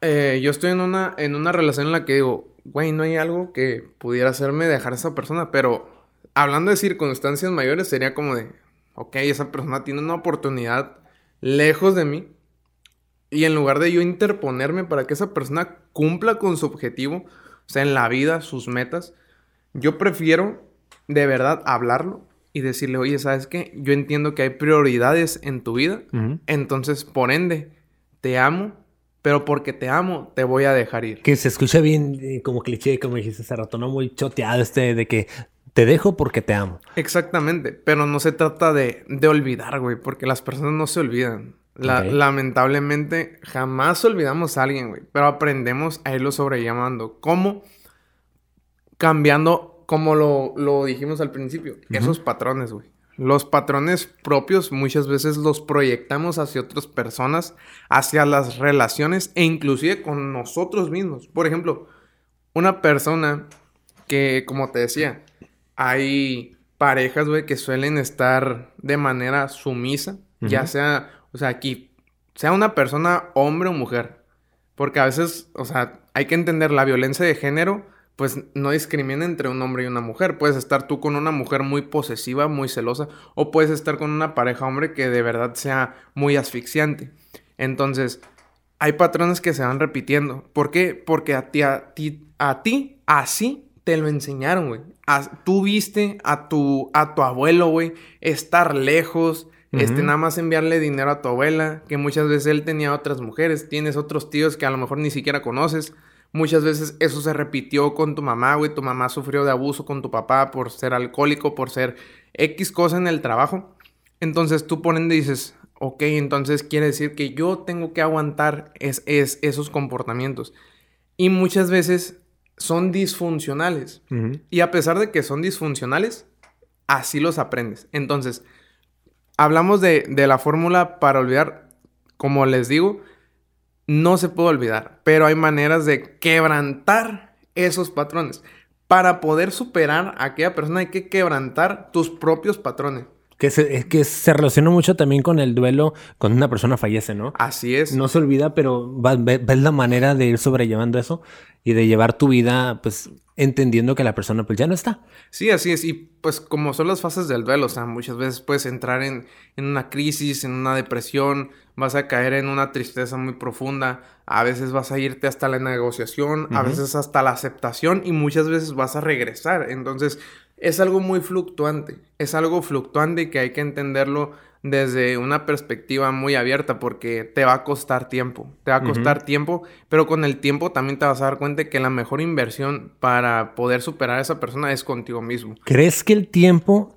A: eh, yo estoy en una, en una relación en la que digo, güey, no hay algo que pudiera hacerme dejar a esa persona, pero hablando de circunstancias mayores, sería como de, ok, esa persona tiene una oportunidad lejos de mí, y en lugar de yo interponerme para que esa persona cumpla con su objetivo, o sea, en la vida, sus metas, yo prefiero de verdad hablarlo y decirle, oye, ¿sabes qué? Yo entiendo que hay prioridades en tu vida, entonces, por ende, te amo pero porque te amo, te voy a dejar ir.
B: Que se escucha bien eh, como cliché, como dijiste hace rato, no muy choteado este de que te dejo porque te amo.
A: Exactamente, pero no se trata de, de olvidar, güey, porque las personas no se olvidan. Lamentablemente, jamás olvidamos a alguien, güey, pero aprendemos a irlo sobrellevando. ¿Cómo? Cambiando, como lo, lo dijimos al principio, esos patrones, güey. Los patrones propios muchas veces los proyectamos hacia otras personas, hacia las relaciones e inclusive con nosotros mismos. Por ejemplo, una persona que, como te decía, hay parejas, güey, que suelen estar de manera sumisa, ya sea, o sea, aquí, sea una persona hombre o mujer. Porque a veces, o sea, hay que entender la violencia de género pues no discrimina entre un hombre y una mujer. Puedes estar tú con una mujer muy posesiva, muy celosa, o puedes estar con una pareja hombre que de verdad sea muy asfixiante. Entonces, hay patrones que se van repitiendo. ¿Por qué? Porque a ti, a ti, a ti así te lo enseñaron, güey. Tú viste a tu, a tu abuelo, güey, estar lejos, este, nada más enviarle dinero a tu abuela, que muchas veces él tenía otras mujeres, tienes otros tíos que a lo mejor ni siquiera conoces. Muchas veces eso se repitió con tu mamá, güey. Tu mamá sufrió de abuso con tu papá por ser alcohólico, por ser X cosa en el trabajo. Entonces tú ponen y dices, ok, entonces quiere decir que yo tengo que aguantar es, esos comportamientos. Y muchas veces son disfuncionales. Y a pesar de que son disfuncionales, así los aprendes. Entonces, hablamos de, de la fórmula para olvidar, como les digo, no se puede olvidar, pero hay maneras de quebrantar esos patrones. Para poder superar a aquella persona hay que quebrantar tus propios patrones.
B: Que se, que se relaciona mucho también con el duelo cuando una persona fallece, ¿no?
A: Así es.
B: No se olvida, pero ves la manera de ir sobrellevando eso y de llevar tu vida, pues, entendiendo que la persona pues ya no está.
A: Sí, así es. Y pues como son las fases del duelo, o sea, muchas veces puedes entrar en, en una crisis, en una depresión, vas a caer en una tristeza muy profunda, a veces vas a irte hasta la negociación, a veces hasta la aceptación y muchas veces vas a regresar. Entonces es algo muy fluctuante, es algo fluctuante que hay que entenderlo desde una perspectiva muy abierta porque te va a costar tiempo, te va a costar tiempo, pero con el tiempo también te vas a dar cuenta que la mejor inversión para poder superar a esa persona es contigo mismo.
B: ¿Crees que el tiempo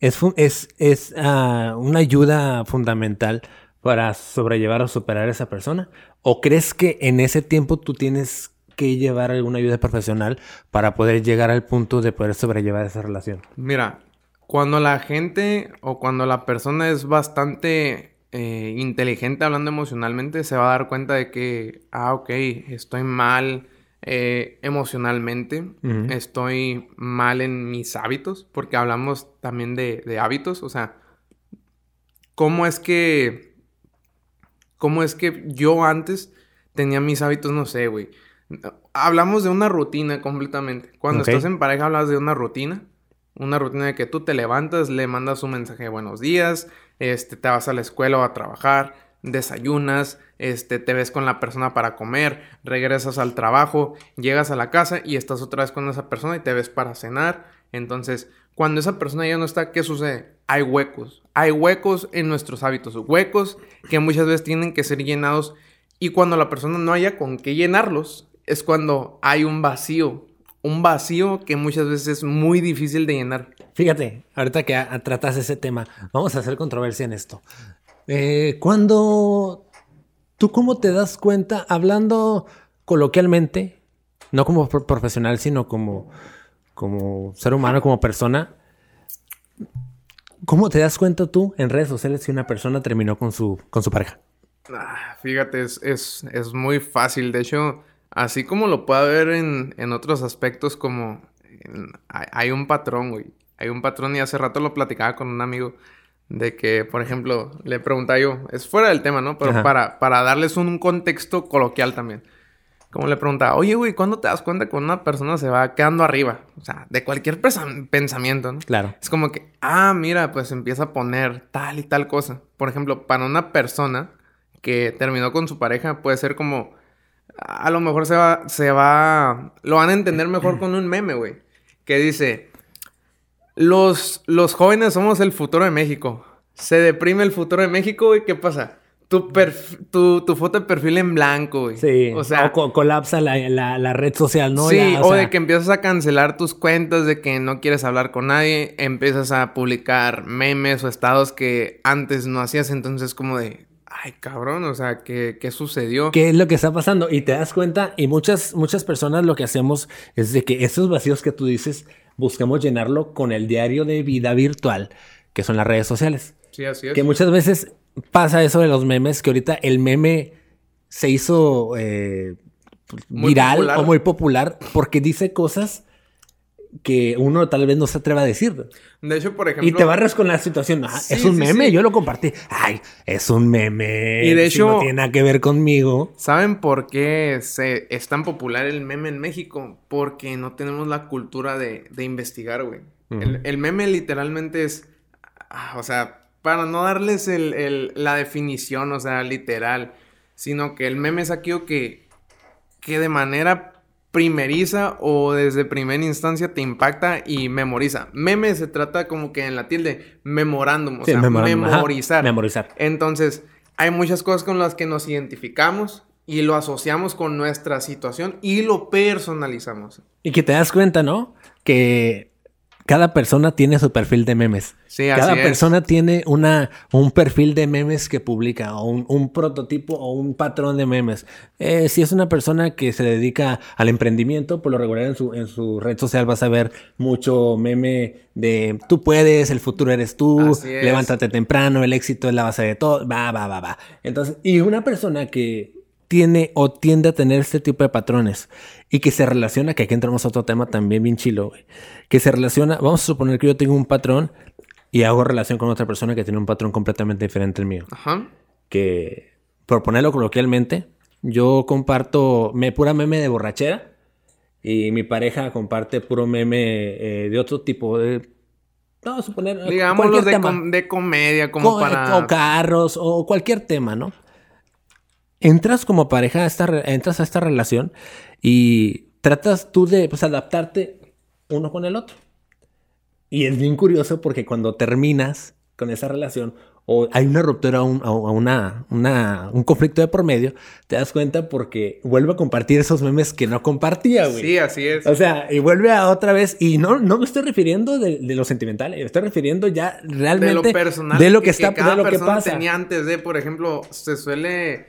B: es, es, es ah, una ayuda fundamental para sobrellevar o superar a esa persona? ¿O crees que en ese tiempo tú tienes que llevar alguna ayuda profesional para poder llegar al punto de poder sobrellevar esa relación?
A: Mira, cuando la gente o cuando la persona es bastante eh, inteligente hablando emocionalmente, se va a dar cuenta de que, ah, ok, estoy mal eh, emocionalmente, estoy mal en mis hábitos, porque hablamos también de, de hábitos, o sea, ¿cómo es que ¿Cómo es que yo antes tenía mis hábitos, no sé, güey? Hablamos de una rutina completamente. Cuando estás en pareja hablas de una rutina. Una rutina de que tú te levantas, le mandas un mensaje de buenos días, este, te vas a la escuela o a trabajar, desayunas, este, te ves con la persona para comer, regresas al trabajo, llegas a la casa y estás otra vez con esa persona y te ves para cenar. Entonces, cuando esa persona ya no está, ¿qué sucede? Hay huecos. Hay huecos en nuestros hábitos. Huecos que muchas veces tienen que ser llenados. Y cuando la persona no haya con qué llenarlos, es cuando hay un vacío. Un vacío que muchas veces es muy difícil de llenar.
B: Fíjate, ahorita que tratas ese tema, vamos a hacer controversia en esto. Eh, cuando tú cómo te das cuenta, hablando coloquialmente, no como profesional, sino como como ser humano, como persona, ¿cómo te das cuenta tú en redes sociales si una persona terminó con su, con su pareja?
A: Ah, fíjate, es, es, muy fácil. De hecho, así como lo puedo ver en, en otros aspectos, como hay, un patrón, güey. Hay un patrón y hace rato lo platicaba con un amigo de que, por ejemplo, le preguntaba yo, es fuera del tema, ¿no? Pero para, para darles un contexto coloquial también como le preguntaba, oye, güey, ¿cuándo te das cuenta que una persona se va quedando arriba? O sea, de cualquier pensamiento, ¿no?
B: Claro.
A: Es como que, ah, mira, pues empieza a poner tal y tal cosa. Por ejemplo, para una persona que terminó con su pareja, puede ser como, a lo mejor se va, se va, lo van a entender mejor con un meme, güey, que dice, los, los jóvenes somos el futuro de México. Se deprime el futuro de México, y ¿qué pasa? tu, tu, foto de perfil en blanco, güey.
B: Sí. O sea, o colapsa la, red social, ¿no?
A: Sí, o, de que empiezas a cancelar tus cuentas, de que no quieres hablar con nadie, empiezas a publicar memes o estados que antes no hacías, entonces como de, ay, cabrón, o sea, ¿qué, ¿qué, sucedió?
B: ¿Qué es lo que está pasando? Y te das cuenta, y muchas, muchas personas lo que hacemos es de que esos vacíos que tú dices, buscamos llenarlo con el diario de vida virtual, que son las redes sociales.
A: Sí, así es.
B: Que muchas veces pasa eso de los memes, que ahorita el meme se hizo eh, viral o muy popular porque dice cosas que uno tal vez no se atreva a decir.
A: De hecho, por ejemplo...
B: Y te barras con la situación. Ah, es un meme, yo lo compartí. Ay, es un meme.
A: Y de hecho...
B: no tiene nada que ver conmigo.
A: ¿Saben por qué se, es tan popular el meme en México? Porque no tenemos la cultura de, investigar, güey. el, el, meme literalmente es... Ah, o sea, para no darles la definición, o sea, literal, sino que el meme es aquello que, que de manera primeriza o desde primera instancia te impacta y memoriza. Meme se trata como que en la tilde, memorándum, o
B: Sí,
A: sea,
B: memorándum, ajá,
A: memorizar.
B: memorizar.
A: Entonces, hay muchas cosas con las que nos identificamos y lo asociamos con nuestra situación y lo personalizamos.
B: Y que te das cuenta, ¿no? Que cada persona tiene su perfil de memes.
A: Sí, así
B: cada
A: es.
B: persona tiene una, un perfil de memes que publica, o un, un prototipo o un patrón de memes. Eh, si es una persona que se dedica al emprendimiento, por lo regular en su, en su red social vas a ver mucho meme de tú puedes, el futuro eres tú, levántate temprano, el éxito es la base de todo, va, va, va, va. Entonces, y una persona que tiene o tiende a tener este tipo de patrones y que se relaciona, que aquí entramos a otro tema también bien chilo, güey, que se relaciona, vamos a suponer que yo tengo un patrón y hago relación con otra persona que tiene un patrón completamente diferente al mío,
A: Ajá.
B: que por ponerlo coloquialmente, yo comparto me pura meme de borrachera y mi pareja comparte puro meme eh, de otro tipo de vamos a suponer eh,
A: Digamos los de,
B: tema.
A: com- de comedia, como
B: Co-
A: para...
B: o carros o cualquier tema, ¿no? Entras como pareja a esta, entras a esta relación y tratas tú de pues, adaptarte uno con el otro. Y es bien curioso porque cuando terminas con esa relación o hay una ruptura, un, o una, una- un conflicto de por medio, te das cuenta porque vuelve a compartir esos memes que no compartía, güey.
A: Sí, así es.
B: O sea, y vuelve a otra vez, y no, no me estoy refiriendo de, de lo sentimental, me estoy refiriendo ya
A: de
B: realmente
A: lo personal
B: de lo que, está,
A: cada
B: de lo que
A: persona
B: pasa.
A: tenía antes de, por ejemplo, se suele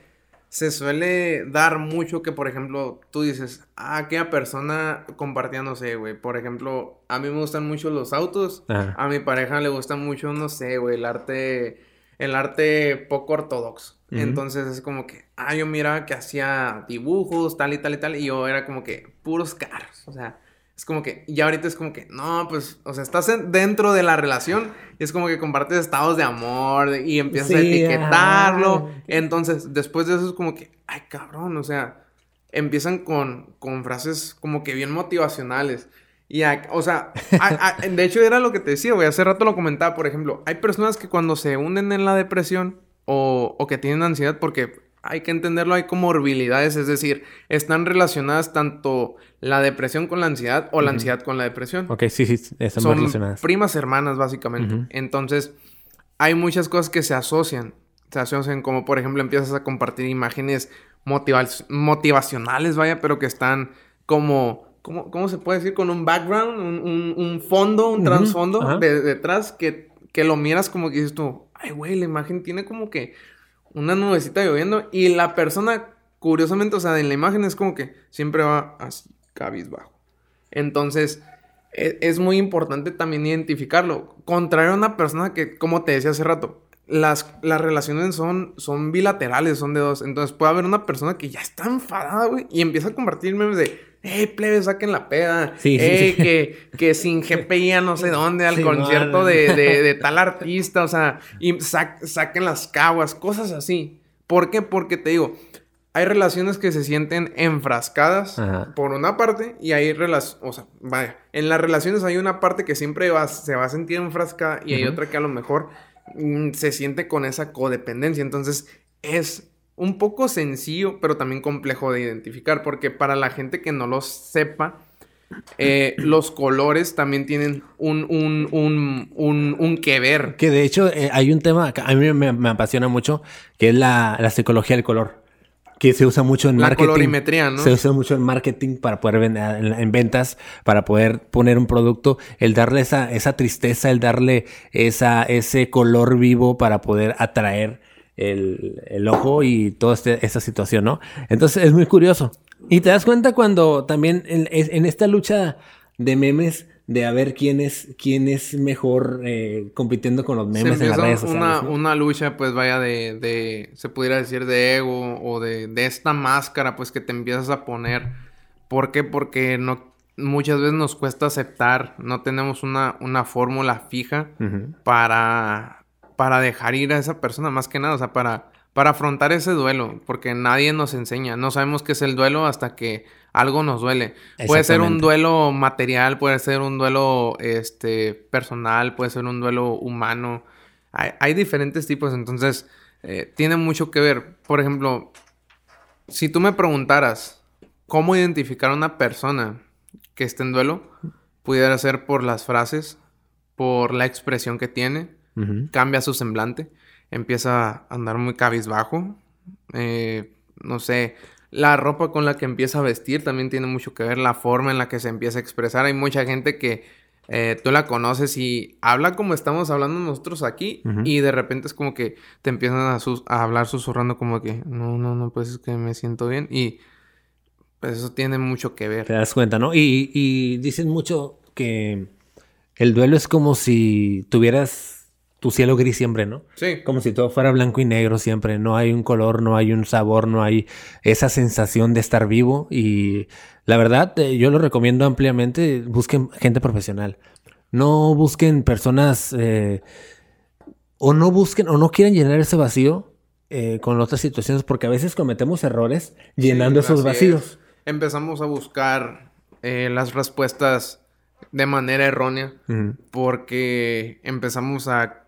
A: se suele dar mucho que, por ejemplo, tú dices, ah, aquella persona compartía, no sé, güey, por ejemplo, a mí me gustan mucho los autos,
B: Ajá.
A: a mi pareja le gusta mucho, no sé, güey, el arte, el arte poco ortodoxo. Entonces es como que, ah, yo miraba que hacía dibujos, tal y tal y tal, y yo era como que puros carros, o sea, es como que, y ahorita es como que, no, pues, o sea, estás en- dentro de la relación y es como que compartes estados de amor de- y empiezas a etiquetarlo.
B: ajá.
A: Entonces, después de eso es como que, ay, cabrón, o sea, empiezan con, con frases como que bien motivacionales. Y, o sea, a- a- de hecho era lo que te decía, güey, hace rato lo comentaba, por ejemplo, hay personas que cuando se hunden en la depresión o, o que tienen ansiedad, porque hay que entenderlo, hay comorbilidades, es decir, están relacionadas tanto la depresión con la ansiedad o la ansiedad con la depresión
B: Ok, sí, sí, están
A: son
B: relacionadas.
A: primas hermanas, básicamente. Entonces, hay muchas cosas que se asocian. Se asocian, como por ejemplo, empiezas a compartir imágenes motiva- motivacionales, vaya, pero que están como. ¿Cómo, cómo se puede decir? Con un background, un, un- un fondo, un trasfondo de- detrás que, que lo miras como que dices tú, ay, güey, la imagen tiene como que una nubecita lloviendo y la persona, curiosamente, o sea, en la imagen es como que siempre va así, cabizbajo. Entonces, e- es, muy importante también identificarlo. Contrario a una persona que, como te decía hace rato, las, las relaciones son, son bilaterales, son de dos. Entonces puede haber una persona que ya está enfadada, güey, y empieza a compartir memes de, hey, plebe, saquen la peda.
B: Sí, sí,
A: "Ey,
B: sí.
A: Que, que sin GPI a no sé dónde, al concierto de, de- de tal artista, o sea, y saquen las caguas, cosas así. ¿Por qué? Porque te digo, hay relaciones que se sienten enfrascadas
B: Ajá.
A: por una parte y hay relaciones, o sea, vaya, en las relaciones hay una parte que siempre va- se va a sentir enfrascada y hay otra que a lo mejor se siente con esa codependencia. Entonces es un poco sencillo, pero también complejo de identificar, porque para la gente que no lo sepa, eh, los colores también tienen un, un, un, un, un que ver.
B: Que de hecho eh, hay un tema que a mí me, me apasiona mucho, que es la, la psicología del color. Que se usa mucho en
A: La
B: marketing.
A: colorimetría, ¿no?
B: Se usa mucho en marketing para poder vender, en, en ventas, para poder poner un producto, el darle esa, esa tristeza, el darle esa, ese color vivo para poder atraer el, el ojo y toda este- esta situación, ¿no? Entonces es muy curioso. Y te das cuenta cuando también en, en esta lucha de memes, de a ver quién es, quién es mejor eh, compitiendo con los memes en las redes sociales.
A: una,
B: ¿no?
A: una lucha, pues vaya, de, de, se pudiera decir, de ego o de, de esta máscara, pues que te empiezas a poner. ¿Por qué? Porque no, muchas veces nos cuesta aceptar, no tenemos una, una fórmula fija para, para dejar ir a esa persona, más que nada, o sea, para, para afrontar ese duelo, porque nadie nos enseña, no sabemos qué es el duelo hasta que algo nos duele. Puede ser un duelo material, puede ser un duelo este, personal, puede ser un duelo humano. Hay, hay diferentes tipos, entonces eh, tiene mucho que ver. Por ejemplo, si tú me preguntaras, cómo identificar a una persona que esté en duelo pudiera ser por las frases, por la expresión que tiene, cambia su semblante, empieza a andar muy cabizbajo, eh, no sé, la ropa con la que empieza a vestir también tiene mucho que ver, la forma en la que se empieza a expresar. Hay mucha gente que eh, tú la conoces y habla como estamos hablando nosotros aquí y de repente es como que te empiezan a, a, hablar susurrando como que no, no, no, pues es que me siento bien y pues eso tiene mucho que ver.
B: Te das cuenta, ¿no? Y, y dicen mucho que el duelo es como si tuvieras tu cielo gris siempre, ¿no?
A: Sí.
B: Como si todo fuera blanco y negro siempre. No hay un color, no hay un sabor, no hay esa sensación de estar vivo. Y la verdad, eh, yo lo recomiendo ampliamente. Busquen gente profesional. No busquen personas eh, o no busquen o no quieren llenar ese vacío eh, con otras situaciones porque a veces cometemos errores llenando esos vacíos.
A: Empezamos a buscar las respuestas de manera errónea porque empezamos a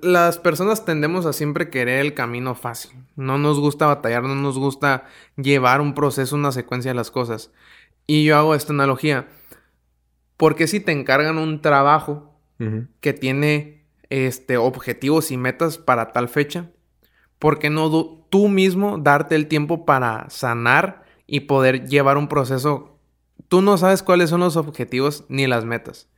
A: las personas tendemos a siempre querer el camino fácil. No nos gusta batallar, no nos gusta llevar un proceso, una secuencia de las cosas. Y yo hago esta analogía. Porque si te encargan un trabajo que tiene este, objetivos y metas para tal fecha, ¿por qué no tú mismo darte el tiempo para sanar y poder llevar un proceso? Tú no sabes cuáles son los objetivos ni las metas,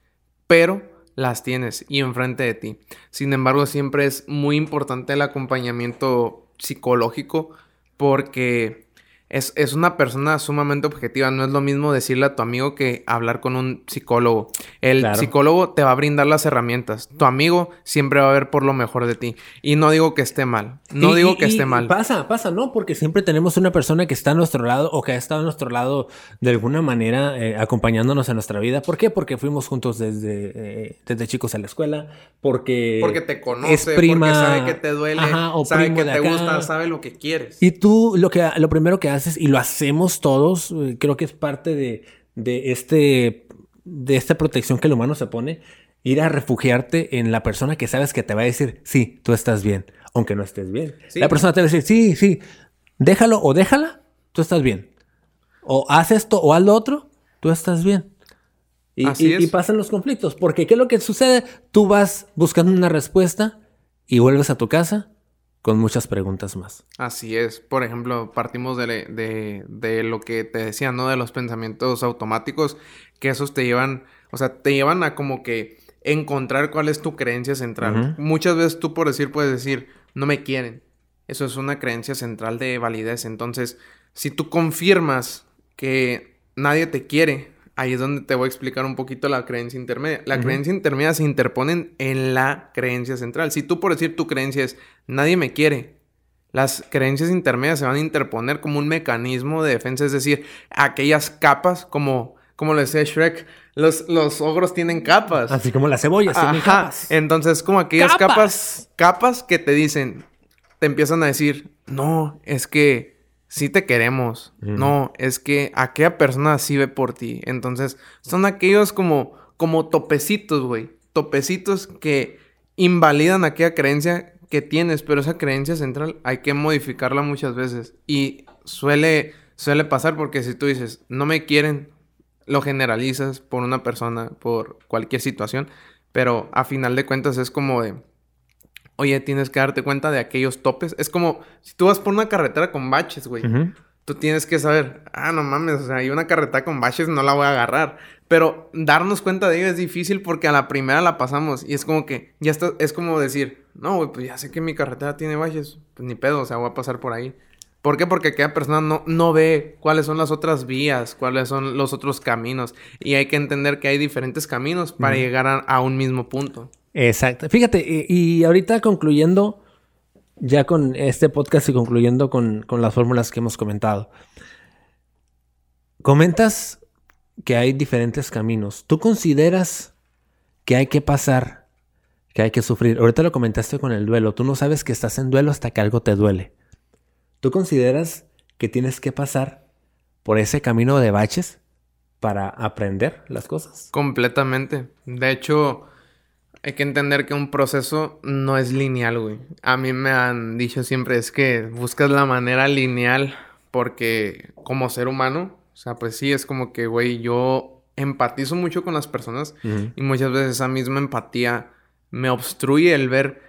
A: pero las tienes y enfrente de ti. Sin embargo, siempre es muy importante el acompañamiento psicológico porque es, una persona sumamente objetiva. No es lo mismo decirle a tu amigo que hablar con un psicólogo. El psicólogo te va a brindar las herramientas. Tu amigo siempre va a ver por lo mejor de ti. Y no digo que esté mal. No digo que esté mal.
B: Pasa, pasa, ¿no? Porque siempre tenemos una persona que está a nuestro lado o que ha estado a nuestro lado de alguna manera eh, acompañándonos en nuestra vida. ¿Por qué? Porque fuimos juntos desde, eh, desde chicos a la escuela. Porque...
A: Porque te conoce, porque sabe que te duele, sabe que te gusta, sabe lo que quieres.
B: Y tú lo, que, lo primero que haces y lo hacemos todos, eh, creo que es parte de, este, de esta protección que el humano se pone, ir a refugiarte en la persona que sabes que te va a decir, sí, tú estás bien, aunque no estés bien. La persona te va a decir, sí, sí, déjalo o déjala, tú estás bien. O haz esto o haz lo otro, tú estás bien. Y, y, pasan los conflictos, porque ¿qué es lo que sucede? Tú vas buscando una respuesta y vuelves a tu casa con muchas preguntas más.
A: Así es. Por ejemplo, partimos de, de, lo que te decía, ¿no? De los pensamientos automáticos, que esos te llevan, o sea, te llevan a como que encontrar cuál es tu creencia central. Muchas veces tú por decir puedes decir, no me quieren. Eso es una creencia central de validez. Entonces, si tú confirmas que nadie te quiere, ahí es donde te voy a explicar un poquito la creencia intermedia. La creencia intermedia se interpone en la creencia central. Si tú por decir tu creencia es nadie me quiere, las creencias intermedias se van a interponer como un mecanismo de defensa, es decir, aquellas capas como como lo decía Shrek, los, los ogros tienen capas.
B: Así como las cebollas tienen capas.
A: Entonces, como aquellas capas, capas que te dicen, te empiezan a decir, no, es que sí te queremos. No, es que aquella persona sí ve por ti. Entonces, son aquellos como, como topecitos, güey. Topecitos que invalidan aquella creencia que tienes, pero esa creencia central hay que modificarla muchas veces. Y suele, suele pasar porque si tú dices, no me quieren, lo generalizas por una persona, por cualquier situación, pero a final de cuentas es como de oye, tienes que darte cuenta de aquellos topes. Es como si tú vas por una carretera con baches, güey. Tú tienes que saber, ah, no mames, o sea, hay una carretera con baches, no la voy a agarrar. Pero darnos cuenta de ello es difícil porque a la primera la pasamos y es como que, ya está, es como decir, no, güey, pues ya sé que mi carretera tiene baches, pues ni pedo, o sea, voy a pasar por ahí. ¿Por qué? Porque aquella persona no, no ve cuáles son las otras vías, cuáles son los otros caminos. Y hay que entender que hay diferentes caminos para llegar a un mismo punto.
B: Exacto. Fíjate, y, ahorita concluyendo ya con este podcast y concluyendo con, las fórmulas que hemos comentado. Comentas que hay diferentes caminos. ¿Tú consideras que hay que pasar, que hay que sufrir? Ahorita lo comentaste con el duelo. Tú no sabes que estás en duelo hasta que algo te duele. ¿Tú consideras que tienes que pasar por ese camino de baches para aprender las cosas?
A: Completamente. De hecho, hay que entender que un proceso no es lineal, güey. A mí me han dicho siempre es que buscas la manera lineal porque como ser humano O sea, pues sí, es como que, güey, yo empatizo mucho con las personas y muchas veces esa misma empatía me obstruye el ver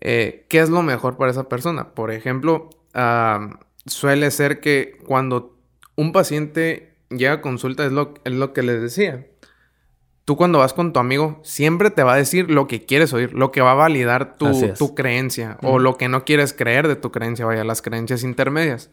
A: eh, qué es lo mejor para esa persona. Por ejemplo, suele ser que cuando un paciente llega a consulta, es lo, es lo que les decía. Tú cuando vas con tu amigo, siempre te va a decir lo que quieres oír, lo que va a validar tu, tu creencia o lo que no quieres creer de tu creencia, vaya, las creencias intermedias.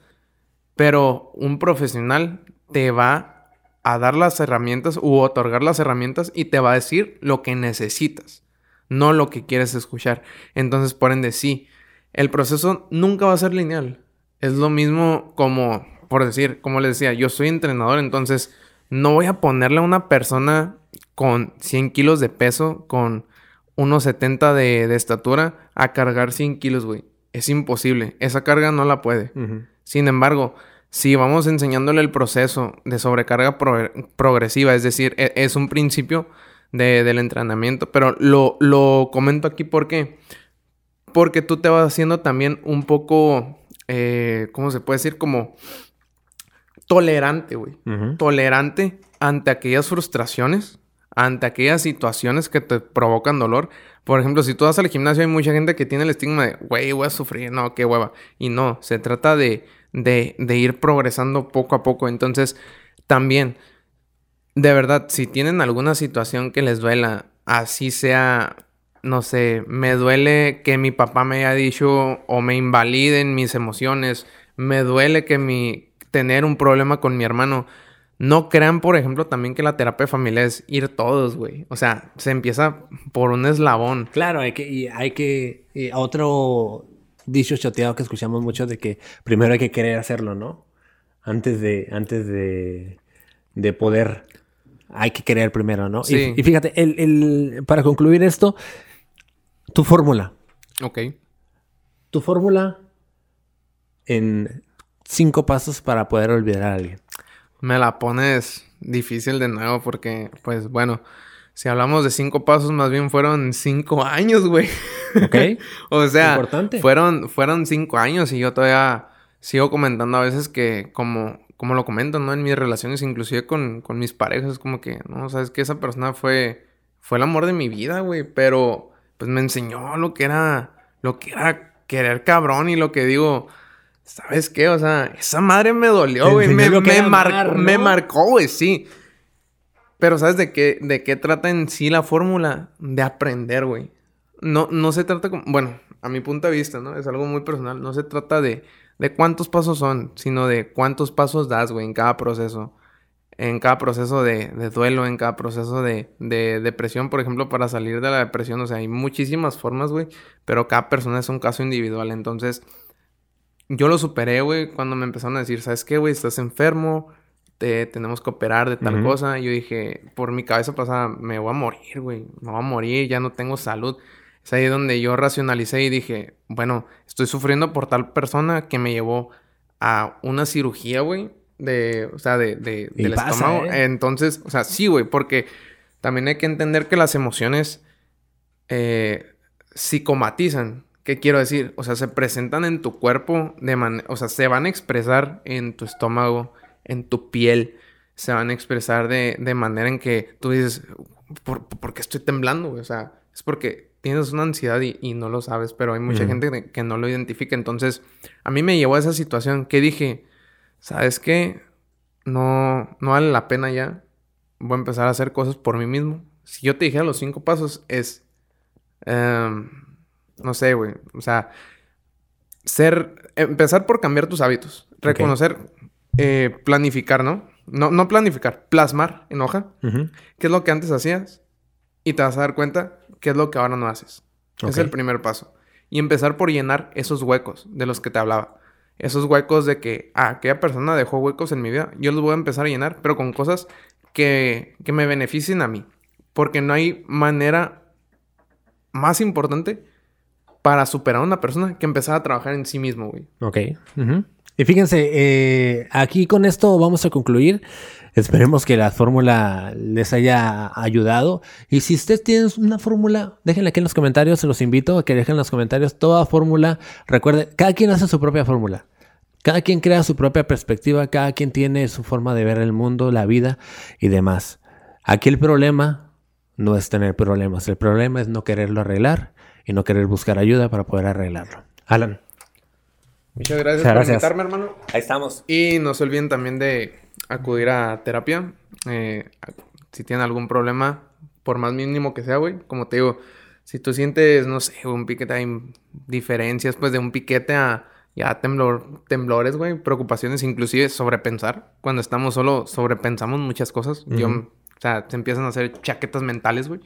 A: Pero un profesional te va a dar las herramientas u otorgar las herramientas y te va a decir lo que necesitas, no lo que quieres escuchar. Entonces, por ende, sí, el proceso nunca va a ser lineal. Es lo mismo como, por decir, como les decía, yo soy entrenador, entonces no voy a ponerle a una persona con 100 kilos de peso, con unos 70 de, de estatura, a cargar 100 kilos, güey. Es imposible. Esa carga no la puede. Sin embargo, si vamos enseñándole el proceso de sobrecarga progresiva, es decir, e, es, un principio del entrenamiento, pero lo, lo comento aquí porque, porque tú te vas haciendo también un poco, eh, ¿cómo se puede decir? Como tolerante, güey. Tolerante ante aquellas frustraciones ante aquellas situaciones que te provocan dolor. Por ejemplo, si tú vas al gimnasio, hay mucha gente que tiene el estigma de, güey, voy a sufrir, no, qué hueva. Y no, se trata de, de, de ir progresando poco a poco. Entonces, también, de verdad, si tienen alguna situación que les duela, así sea, no sé, me duele que mi papá me haya dicho o me invaliden mis emociones, me duele que mi tener un problema con mi hermano no crean, por ejemplo, también que la terapia familiar es ir todos, güey. O sea, se empieza por un eslabón.
B: Claro, hay que, y hay que, otro dicho choteado que escuchamos mucho de que primero hay que querer hacerlo, ¿no? Antes de, antes de, de poder, hay que querer primero, ¿no? Sí. Y, fíjate, el, el, para concluir esto, tu fórmula.
A: Ok.
B: Tu fórmula en cinco pasos para poder olvidar a alguien
A: me la pones difícil de nuevo porque, pues bueno, si hablamos de cinco pasos, más bien fueron cinco años, güey. Ok. o sea, Fueron, fueron cinco años y yo todavía sigo comentando a veces que como, como lo comento, ¿no? En mis relaciones, inclusive con, con mis parejas, como que, no, sabes que esa persona fue, fue el amor de mi vida, güey, pero pues me enseñó lo que era, lo que era querer cabrón y lo que digo, ¿Sabes qué? O sea, esa madre me dolió, güey. Me, me, marcó, güey, sí. Pero ¿sabes de qué, de qué trata en sí la fórmula? De aprender, güey. No, no se trata como... Bueno, a mi punto de vista, ¿no? Es algo muy personal. No se trata de, de cuántos pasos son, sino de cuántos pasos das, güey, en cada proceso. En cada proceso de, de duelo, en cada proceso de, de, depresión, por ejemplo, para salir de la depresión. O sea, hay muchísimas formas, güey. Pero cada persona es un caso individual. Entonces yo lo superé, güey, cuando me empezaron a decir, ¿sabes qué, güey? Estás enfermo, te tenemos que operar de tal cosa. Y yo dije, por mi cabeza pasada, me voy a morir, güey, me voy a morir, ya no tengo salud. Es ahí donde yo racionalicé y dije, bueno, estoy sufriendo por tal persona que me llevó a una cirugía, güey, de, o sea, de, de del estómago. ¿eh? Entonces, o sea, sí, güey, porque también hay que entender que las emociones eh, psicomatizan. ¿Qué quiero decir? O sea, se presentan en tu cuerpo de manera... O sea, se van a expresar en tu estómago, en tu piel. Se van a expresar de, manera en que tú dices, ¿por, qué estoy temblando? O sea, es porque tienes una ansiedad y, no lo sabes, pero hay mucha gente que no lo identifica. Entonces, a mí me llevó a esa situación que dije, ¿sabes qué? No, no vale la pena ya. Voy a empezar a hacer cosas por mí mismo. Si yo te dijera los cinco pasos, es... Em, no sé, güey. O sea, ser. Empezar por cambiar tus hábitos. Reconocer, eh, planificar, ¿no? ¿no? No planificar, plasmar en hoja. ¿Qué es lo que antes hacías? Y te vas a dar cuenta qué es lo que ahora no haces. Es el primer paso. Y empezar por llenar esos huecos de los que te hablaba. Esos huecos de que, ah, aquella persona dejó huecos en mi vida. Yo los voy a empezar a llenar, pero con cosas que, que me beneficien a mí. Porque no hay manera más importante para superar a una persona que empezara a trabajar en sí mismo, güey.
B: Ok. Y fíjense, eh, aquí con esto vamos a concluir. Esperemos que la fórmula les haya ayudado. Y si usted tiene una fórmula, déjenla aquí en los comentarios. Se los invito a que dejen en los comentarios toda fórmula. Recuerde, cada quien hace su propia fórmula. Cada quien crea su propia perspectiva, cada quien tiene su forma de ver el mundo, la vida y demás. Aquí el problema no es tener problemas, el problema es no quererlo arreglar y no querer buscar ayuda para poder arreglarlo. Alan.
A: Muchas gracias, por invitarme, hermano.
B: Ahí estamos.
A: Y no se olviden también de acudir a terapia. Eh, si tienen algún problema, por más mínimo que sea, güey. Como te digo, si tú sientes, no sé, un piquete, hay diferencias, pues de un piquete a ya temblor, temblores, güey, preocupaciones, inclusive sobrepensar. Cuando estamos solo, sobrepensamos muchas cosas. Yo, o sea, se empiezan a hacer chaquetas mentales, güey.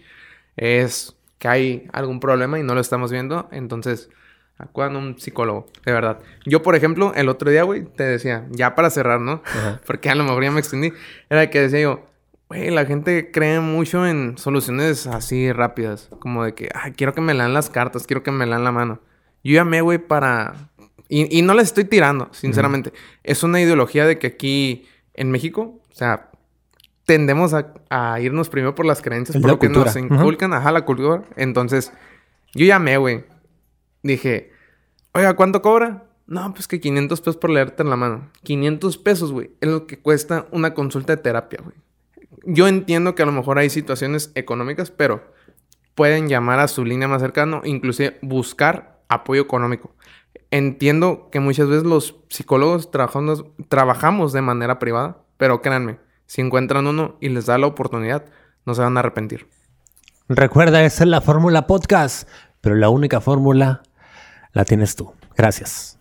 A: Es que hay algún problema y no lo estamos viendo. Entonces, acudan a un psicólogo, de verdad. Yo, por ejemplo, el otro día, güey, te decía, ya para cerrar, ¿no? Porque a lo mejor ya me extendí. Era que decía yo, güey, la gente cree mucho en soluciones así rápidas. Como de que, ay, quiero que me lean las cartas, quiero que me lean la mano. Yo llamé, güey, para... Y, no les estoy tirando, sinceramente. Es una ideología de que aquí en México, o sea, tendemos a, irnos primero por las creencias, por lo que nos inculcan, ajá, la cultura. Entonces, yo llamé, güey. Dije, oiga, ¿cuánto cobra? No, pues que 500 pesos por leerte en la mano. 500 pesos, güey, es lo que cuesta una consulta de terapia, güey. Yo entiendo que a lo mejor hay situaciones económicas, pero pueden llamar a su línea más cercana, inclusive buscar apoyo económico. Entiendo que muchas veces los psicólogos trabajamos, trabajamos de manera privada, pero créanme, si encuentran uno y les da la oportunidad, no se van a arrepentir.
B: Recuerda, esa es la fórmula podcast, pero la única fórmula la tienes tú. Gracias.